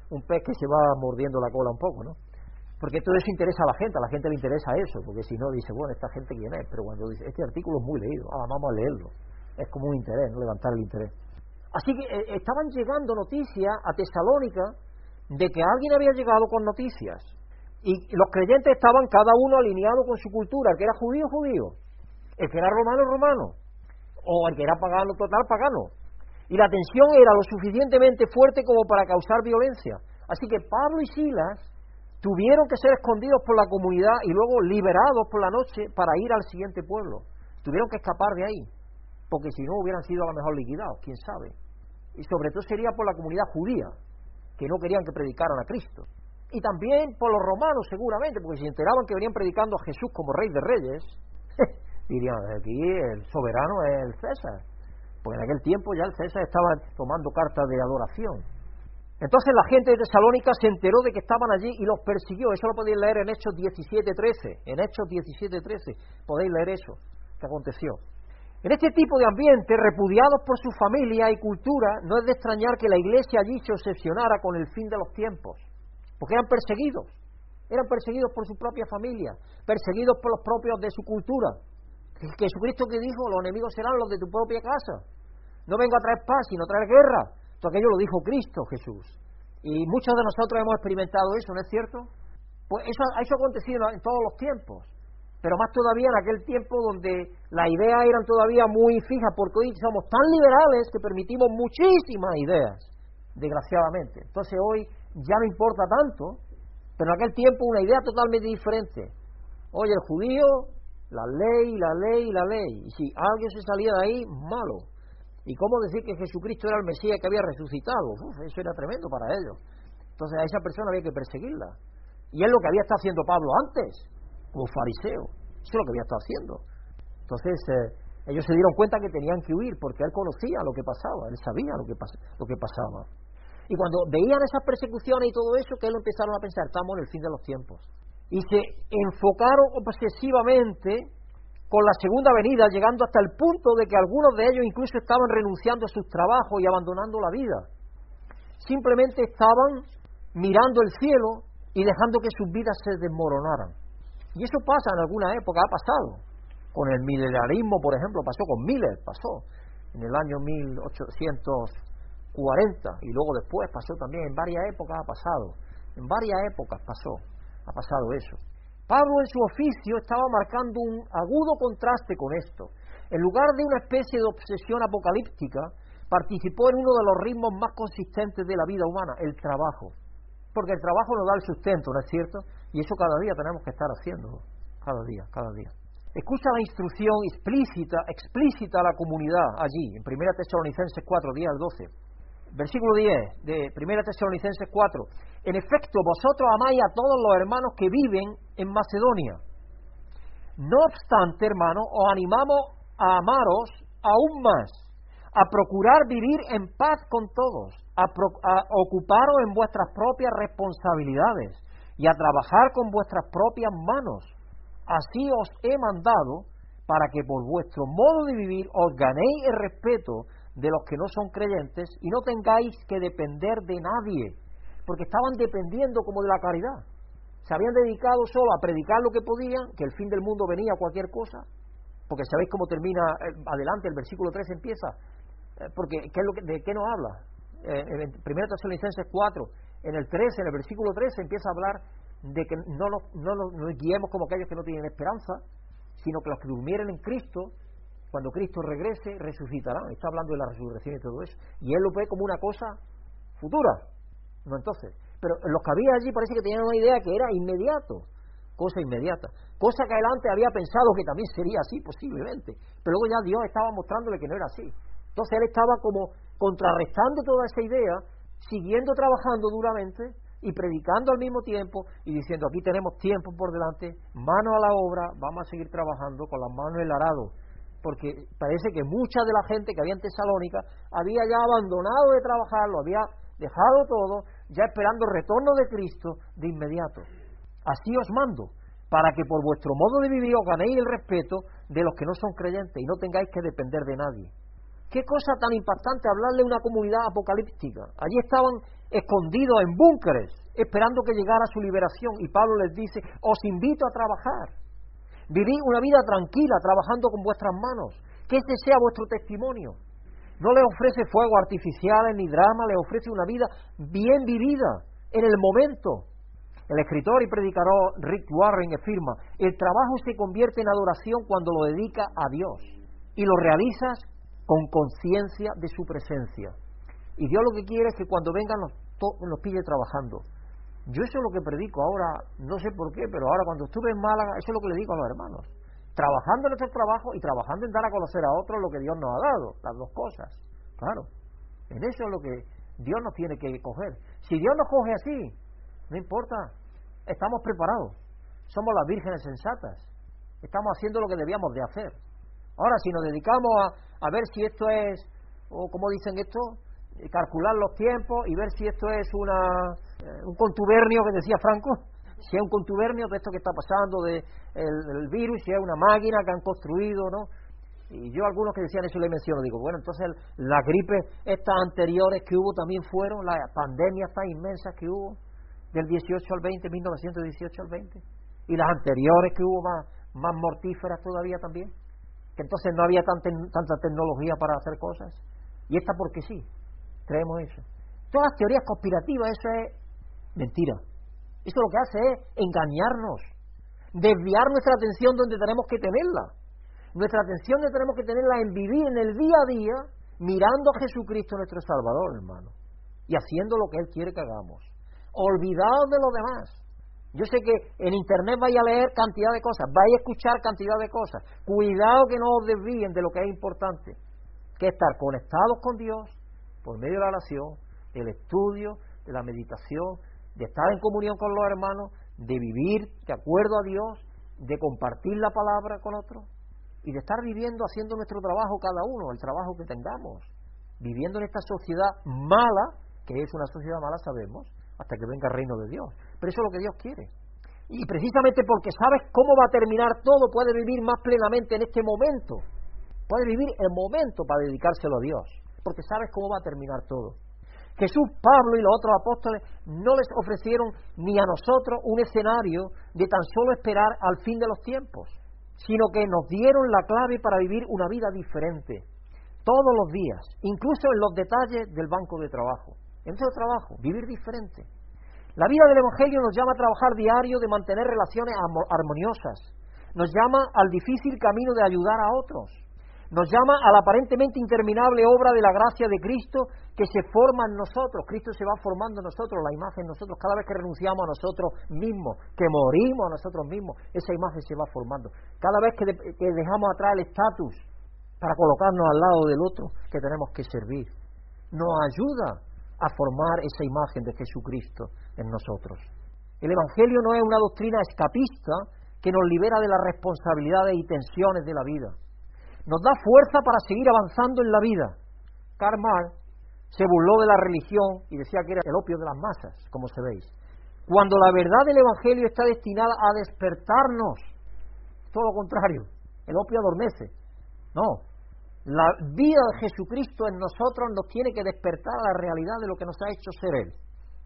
un pez que se va mordiendo la cola un poco, ¿no? Porque todo eso interesa a la gente, a la gente le interesa eso, porque si no dice, bueno, esta gente quién es, pero cuando dice, este artículo es muy leído, ah, vamos a leerlo, es como un interés, ¿no? levantar el interés. Así que eh, estaban llegando noticias a Tesalónica de que alguien había llegado con noticias, y los creyentes estaban cada uno alineado con su cultura, el que era judío, judío, el que era romano, romano, o el que era pagano, total, pagano y la tensión era lo suficientemente fuerte como para causar violencia. Así que Pablo y Silas tuvieron que ser escondidos por la comunidad y luego liberados por la noche para ir al siguiente pueblo. Tuvieron que escapar de ahí, porque si no hubieran sido a lo mejor liquidados, quién sabe. Y sobre todo sería por la comunidad judía, que no querían que predicaran a Cristo. Y también por los romanos seguramente, porque si enteraban que venían predicando a Jesús como rey de reyes, dirían, aquí el soberano es el César porque en aquel tiempo ya el César estaba tomando cartas de adoración. Entonces la gente de Tesalónica se enteró de que estaban allí y los persiguió. Eso lo podéis leer en Hechos 17.13. En Hechos 17.13 podéis leer eso que aconteció. En este tipo de ambiente, repudiados por su familia y cultura, no es de extrañar que la iglesia allí se obsesionara con el fin de los tiempos, porque eran perseguidos, eran perseguidos por su propia familia, perseguidos por los propios de su cultura, Jesucristo que dijo, los enemigos serán los de tu propia casa. No vengo a traer paz, sino a traer guerra. Todo aquello lo dijo Cristo Jesús. Y muchos de nosotros hemos experimentado eso, ¿no es cierto? Pues eso, eso ha acontecido en todos los tiempos. Pero más todavía en aquel tiempo donde las ideas eran todavía muy fijas, porque hoy somos tan liberales que permitimos muchísimas ideas, desgraciadamente. Entonces hoy ya no importa tanto, pero en aquel tiempo una idea totalmente diferente. Hoy el judío la ley, la ley, la ley. Y si alguien se salía de ahí, malo. ¿Y cómo decir que Jesucristo era el Mesías que había resucitado? eso era tremendo para ellos. Entonces a esa persona había que perseguirla. Y es lo que había estado haciendo Pablo antes, como fariseo. Eso es lo que había estado haciendo. Entonces eh, ellos se dieron cuenta que tenían que huir porque él conocía lo que pasaba, él sabía lo que, lo que pasaba. Y cuando veían esas persecuciones y todo eso, que él empezaron a pensar, estamos en el fin de los tiempos y se enfocaron obsesivamente con la segunda venida, llegando hasta el punto de que algunos de ellos incluso estaban renunciando a sus trabajos y abandonando la vida. Simplemente estaban mirando el cielo y dejando que sus vidas se desmoronaran. Y eso pasa en alguna época, ha pasado. Con el milenarismo, por ejemplo, pasó con Miller, pasó en el año 1840 y luego después pasó también, en varias épocas ha pasado, en varias épocas pasó ha pasado eso. Pablo en su oficio estaba marcando un agudo contraste con esto. En lugar de una especie de obsesión apocalíptica, participó en uno de los ritmos más consistentes de la vida humana, el trabajo. Porque el trabajo nos da el sustento, ¿no es cierto? Y eso cada día tenemos que estar haciéndolo. Cada día, cada día. Escucha la instrucción explícita, explícita a la comunidad allí, en 1 Tesalonicenses 4, 10 al 12 versículo 10 de 1 Tesalonicenses 4. En efecto, vosotros amáis a todos los hermanos que viven en Macedonia. No obstante, hermanos, os animamos a amaros aún más, a procurar vivir en paz con todos, a, a ocuparos en vuestras propias responsabilidades y a trabajar con vuestras propias manos. Así os he mandado para que por vuestro modo de vivir os ganéis el respeto de los que no son creyentes y no tengáis que depender de nadie, porque estaban dependiendo como de la caridad. Se habían dedicado solo a predicar lo que podían, que el fin del mundo venía cualquier cosa, porque sabéis cómo termina eh, adelante, el versículo 3 empieza, eh, porque ¿qué es lo que, ¿de qué nos habla? Eh, en 1 Tesalonicenses 4, en el 13, en el versículo 13 empieza a hablar de que no nos, no nos guiemos como aquellos que no tienen esperanza, sino que los que durmieren en Cristo, cuando Cristo regrese, resucitarán. Está hablando de la resurrección y todo eso. Y él lo ve como una cosa futura, no entonces. Pero los que había allí parece que tenían una idea que era inmediato, cosa inmediata. Cosa que adelante había pensado que también sería así, posiblemente. Pero luego ya Dios estaba mostrándole que no era así. Entonces él estaba como contrarrestando toda esa idea, siguiendo trabajando duramente y predicando al mismo tiempo y diciendo aquí tenemos tiempo por delante, mano a la obra, vamos a seguir trabajando con las manos en el arado, porque parece que mucha de la gente que había en Tesalónica había ya abandonado de trabajar, lo había dejado todo, ya esperando el retorno de Cristo de inmediato. Así os mando, para que por vuestro modo de vivir os ganéis el respeto de los que no son creyentes y no tengáis que depender de nadie. Qué cosa tan impactante hablarle a una comunidad apocalíptica. Allí estaban escondidos en búnkeres, esperando que llegara su liberación. Y Pablo les dice, os invito a trabajar. Vivid una vida tranquila, trabajando con vuestras manos. Que este sea vuestro testimonio. No le ofrece fuego artificiales ni drama, le ofrece una vida bien vivida, en el momento. El escritor y predicador Rick Warren afirma, el trabajo se convierte en adoración cuando lo dedica a Dios y lo realizas con conciencia de su presencia. Y Dios lo que quiere es que cuando vengan nos, nos pille trabajando. Yo eso es lo que predico ahora, no sé por qué, pero ahora cuando estuve en Málaga, eso es lo que le digo a los hermanos. Trabajando en nuestro trabajo y trabajando en dar a conocer a otros lo que Dios nos ha dado, las dos cosas. Claro, en eso es lo que Dios nos tiene que coger. Si Dios nos coge así, no importa, estamos preparados. Somos las vírgenes sensatas. Estamos haciendo lo que debíamos de hacer. Ahora, si nos dedicamos a, a ver si esto es, o como dicen esto, calcular los tiempos y ver si esto es una, eh, un contubernio que decía Franco, si es un contubernio de esto que está pasando, de el, virus, si es una máquina que han construido, ¿no? Y yo algunos que decían eso le menciono, digo, bueno, entonces las gripes estas anteriores que hubo también fueron, las pandemias tan inmensas que hubo, del 18 al 20, 1918 al 20, y las anteriores que hubo más, más mortíferas todavía también, entonces no había tanta, tanta tecnología para hacer cosas, y esta porque sí, creemos eso. Todas las teorías conspirativas, eso es mentira. Eso lo que hace es engañarnos, desviar nuestra atención donde tenemos que tenerla. Nuestra atención tenemos que tenerla en vivir en el día a día, mirando a Jesucristo nuestro Salvador, hermano, y haciendo lo que Él quiere que hagamos. Olvidados de lo demás. Yo sé que en Internet vaya a leer cantidad de cosas, vaya a escuchar cantidad de cosas. Cuidado que no os desvíen de lo que es importante, que es estar conectados con Dios por medio de la oración, el estudio, de la meditación, de estar en comunión con los hermanos, de vivir de acuerdo a Dios, de compartir la palabra con otros y de estar viviendo haciendo nuestro trabajo cada uno, el trabajo que tengamos, viviendo en esta sociedad mala, que es una sociedad mala sabemos, hasta que venga el reino de Dios. Pero eso es lo que Dios quiere. Y precisamente porque sabes cómo va a terminar todo, puedes vivir más plenamente en este momento. Puedes vivir el momento para dedicárselo a Dios porque sabes cómo va a terminar todo. Jesús, Pablo y los otros apóstoles no les ofrecieron ni a nosotros un escenario de tan solo esperar al fin de los tiempos, sino que nos dieron la clave para vivir una vida diferente, todos los días, incluso en los detalles del banco de trabajo. En nuestro trabajo, vivir diferente. La vida del Evangelio nos llama a trabajar diario de mantener relaciones armoniosas, nos llama al difícil camino de ayudar a otros, nos llama a la aparentemente interminable obra de la gracia de Cristo que se forma en nosotros. Cristo se va formando en nosotros, la imagen en nosotros. Cada vez que renunciamos a nosotros mismos, que morimos a nosotros mismos, esa imagen se va formando. Cada vez que, que dejamos atrás el estatus para colocarnos al lado del otro que tenemos que servir, nos ayuda a formar esa imagen de Jesucristo en nosotros. El Evangelio no es una doctrina escapista que nos libera de las responsabilidades y tensiones de la vida nos da fuerza para seguir avanzando en la vida. Karl Marx se burló de la religión y decía que era el opio de las masas, como se veis. Cuando la verdad del Evangelio está destinada a despertarnos, todo lo contrario, el opio adormece. No, la vida de Jesucristo en nosotros nos tiene que despertar a la realidad de lo que nos ha hecho ser Él,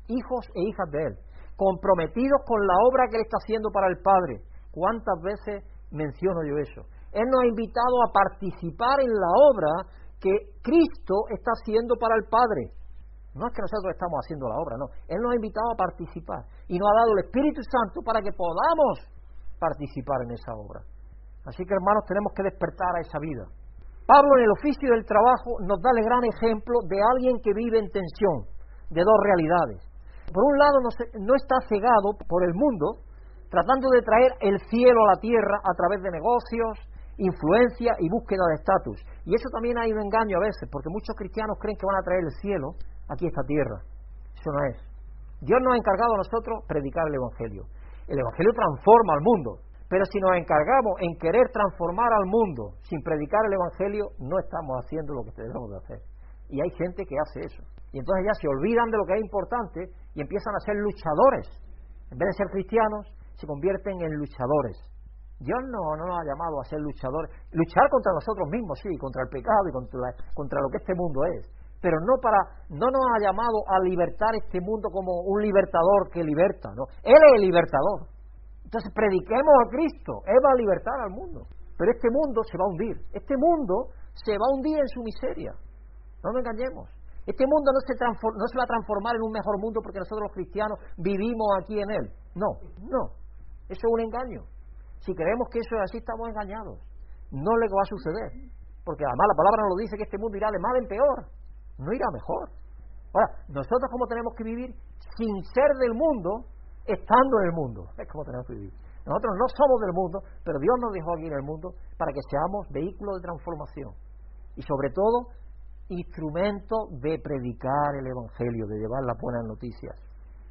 hijos e hijas de Él, comprometidos con la obra que Él está haciendo para el Padre. ¿Cuántas veces menciono yo eso? Él nos ha invitado a participar en la obra que Cristo está haciendo para el Padre. No es que nosotros estamos haciendo la obra, no. Él nos ha invitado a participar y nos ha dado el Espíritu Santo para que podamos participar en esa obra. Así que hermanos, tenemos que despertar a esa vida. Pablo en el oficio del trabajo nos da el gran ejemplo de alguien que vive en tensión, de dos realidades. Por un lado, no, está cegado por el mundo, tratando de traer el cielo a la tierra a través de negocios, influencia y búsqueda de estatus. Y eso también hay un engaño a veces, porque muchos cristianos creen que van a traer el cielo aquí a esta tierra. Eso no es. Dios nos ha encargado a nosotros predicar el Evangelio. El Evangelio transforma al mundo, pero si nos encargamos en querer transformar al mundo sin predicar el Evangelio, no estamos haciendo lo que debemos de hacer. Y hay gente que hace eso. Y entonces ya se olvidan de lo que es importante y empiezan a ser luchadores. En vez de ser cristianos, se convierten en luchadores. Dios no, no nos ha llamado a ser luchadores. Luchar contra nosotros mismos, sí, contra el pecado y contra, contra lo que este mundo es. Pero no para, no nos ha llamado a libertar este mundo como un libertador que liberta, ¿no? Él es el libertador. Entonces prediquemos a Cristo, Él va a libertar al mundo. Pero este mundo se va a hundir, este mundo se va a hundir en su miseria. No nos engañemos. Este mundo no se, no se va a transformar en un mejor mundo porque nosotros los cristianos vivimos aquí en él. No, no. Eso es un engaño. Si creemos que eso es así, estamos engañados. No le va a suceder. Porque además la palabra nos lo dice que este mundo irá de mal en peor. No irá mejor. Ahora, nosotros como tenemos que vivir sin ser del mundo, estando en el mundo. Es como tenemos que vivir. Nosotros no somos del mundo, pero Dios nos dejó aquí en el mundo para que seamos vehículos de transformación. Y sobre todo, instrumento de predicar el Evangelio, de llevar las buenas noticias.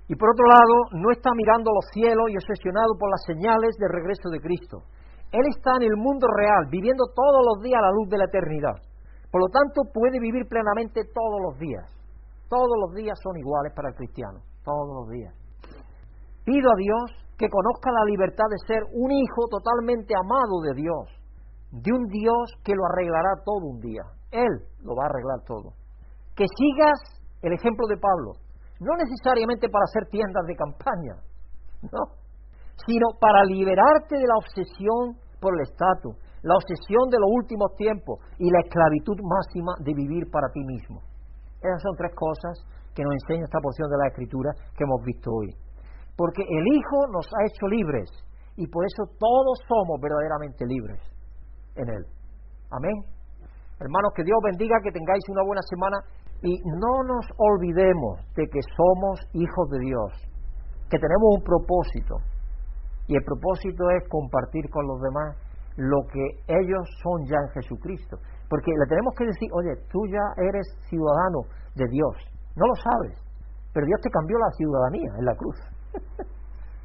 Y por otro lado, no está mirando los cielos y obsesionado por las señales de regreso de Cristo. Él está en el mundo real, viviendo todos los días la luz de la eternidad. Por lo tanto, puede vivir plenamente todos los días. Todos los días son iguales para el cristiano, todos los días. Pido a Dios que conozca la libertad de ser un hijo totalmente amado de Dios, de un Dios que lo arreglará todo un día. Él lo va a arreglar todo. Que sigas el ejemplo de Pablo, no necesariamente para hacer tiendas de campaña, no, sino para liberarte de la obsesión por el estatus, la obsesión de los últimos tiempos y la esclavitud máxima de vivir para ti mismo. Esas son tres cosas que nos enseña esta porción de la Escritura que hemos visto hoy. Porque el Hijo nos ha hecho libres y por eso todos somos verdaderamente libres en Él. Amén. Hermanos, que Dios bendiga, que tengáis una buena semana y no nos olvidemos de que somos hijos de Dios, que tenemos un propósito y el propósito es compartir con los demás lo que ellos son ya en Jesucristo. Porque le tenemos que decir, oye, tú ya eres ciudadano de Dios. No lo sabes, pero Dios te cambió la ciudadanía en la cruz.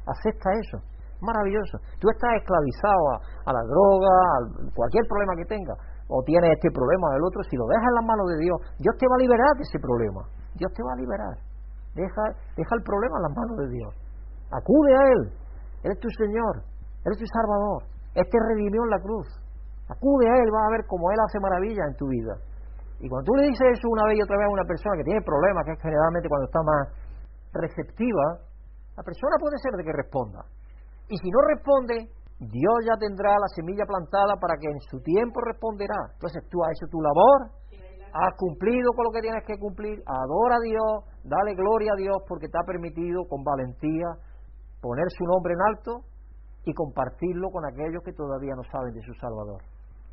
Acepta eso. Maravilloso. Tú estás esclavizado a, la droga, a cualquier problema que tengas, o tienes este problema del otro, si lo dejas en las manos de Dios, Dios te va a liberar de ese problema. Dios te va a liberar. Deja, deja el problema en las manos de Dios. Acude a Él. Él es tu Señor. Él es tu Salvador. Este redimió en la cruz. Acude a Él, vas a ver cómo Él hace maravillas en tu vida. Y cuando tú le dices eso una vez y otra vez a una persona que tiene problemas, que es generalmente cuando está más receptiva, la persona puede ser de que responda. Y si no responde, Dios ya tendrá la semilla plantada para que en su tiempo responderá. Entonces tú has hecho tu labor, has cumplido con lo que tienes que cumplir, adora a Dios, dale gloria a Dios porque te ha permitido con valentía poner su nombre en alto y compartirlo con aquellos que todavía no saben de su Salvador.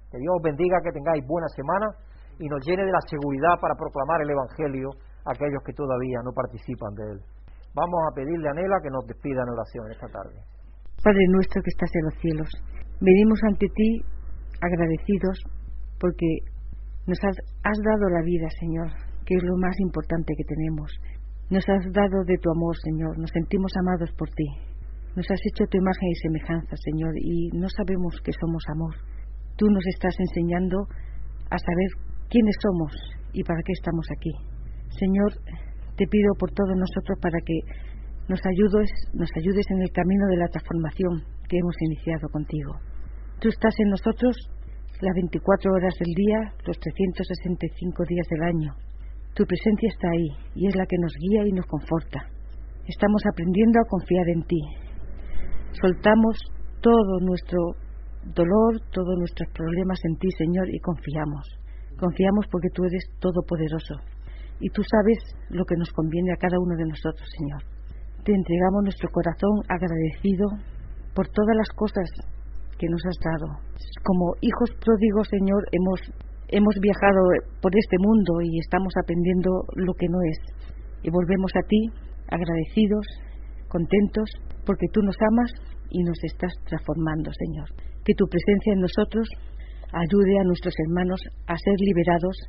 Que Dios os bendiga, que tengáis buena semana y nos llene de la seguridad para proclamar el Evangelio a aquellos que todavía no participan de él. Vamos a pedirle a Nela que nos despida en oración esta tarde. Padre nuestro que estás en los cielos, venimos ante ti agradecidos porque nos has, has dado la vida, Señor, que es lo más importante que tenemos. Nos has dado de tu amor, Señor, nos sentimos amados por ti. Nos has hecho tu imagen y semejanza, Señor, y no sabemos que somos amor. Tú nos estás enseñando a saber quiénes somos y para qué estamos aquí. Señor, te pido por todos nosotros para que nos ayudes, nos ayudes en el camino de la transformación que hemos iniciado contigo. Tú estás en nosotros las 24 horas del día, los 365 días del año. Tu presencia está ahí y es la que nos guía y nos conforta. Estamos aprendiendo a confiar en ti, soltamos todo nuestro dolor, todos nuestros problemas en ti, Señor, y confiamos. Confiamos porque tú eres todopoderoso y tú sabes lo que nos conviene a cada uno de nosotros, Señor. Te entregamos nuestro corazón agradecido por todas las cosas que nos has dado. Como hijos pródigos, Señor, hemos, hemos viajado por este mundo y estamos aprendiendo lo que no es. Y volvemos a ti agradecidos, contentos, porque tú nos amas y nos estás transformando, Señor. Que tu presencia en nosotros ayude a nuestros hermanos a ser liberados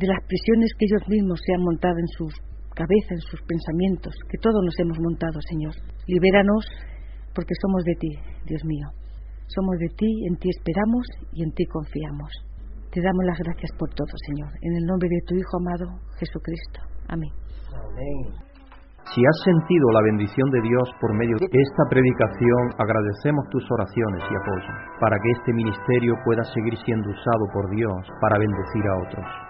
de las prisiones que ellos mismos se han montado en sus cabeza, en sus pensamientos, que todos nos hemos montado, Señor. Libéranos porque somos de ti, Dios mío. Somos de ti, en ti esperamos y en ti confiamos. Te damos las gracias por todo, Señor. En el nombre de tu Hijo amado, Jesucristo. Amén. Amén. Si has sentido la bendición de Dios por medio de esta predicación, agradecemos tus oraciones y apoyo para que este ministerio pueda seguir siendo usado por Dios para bendecir a otros.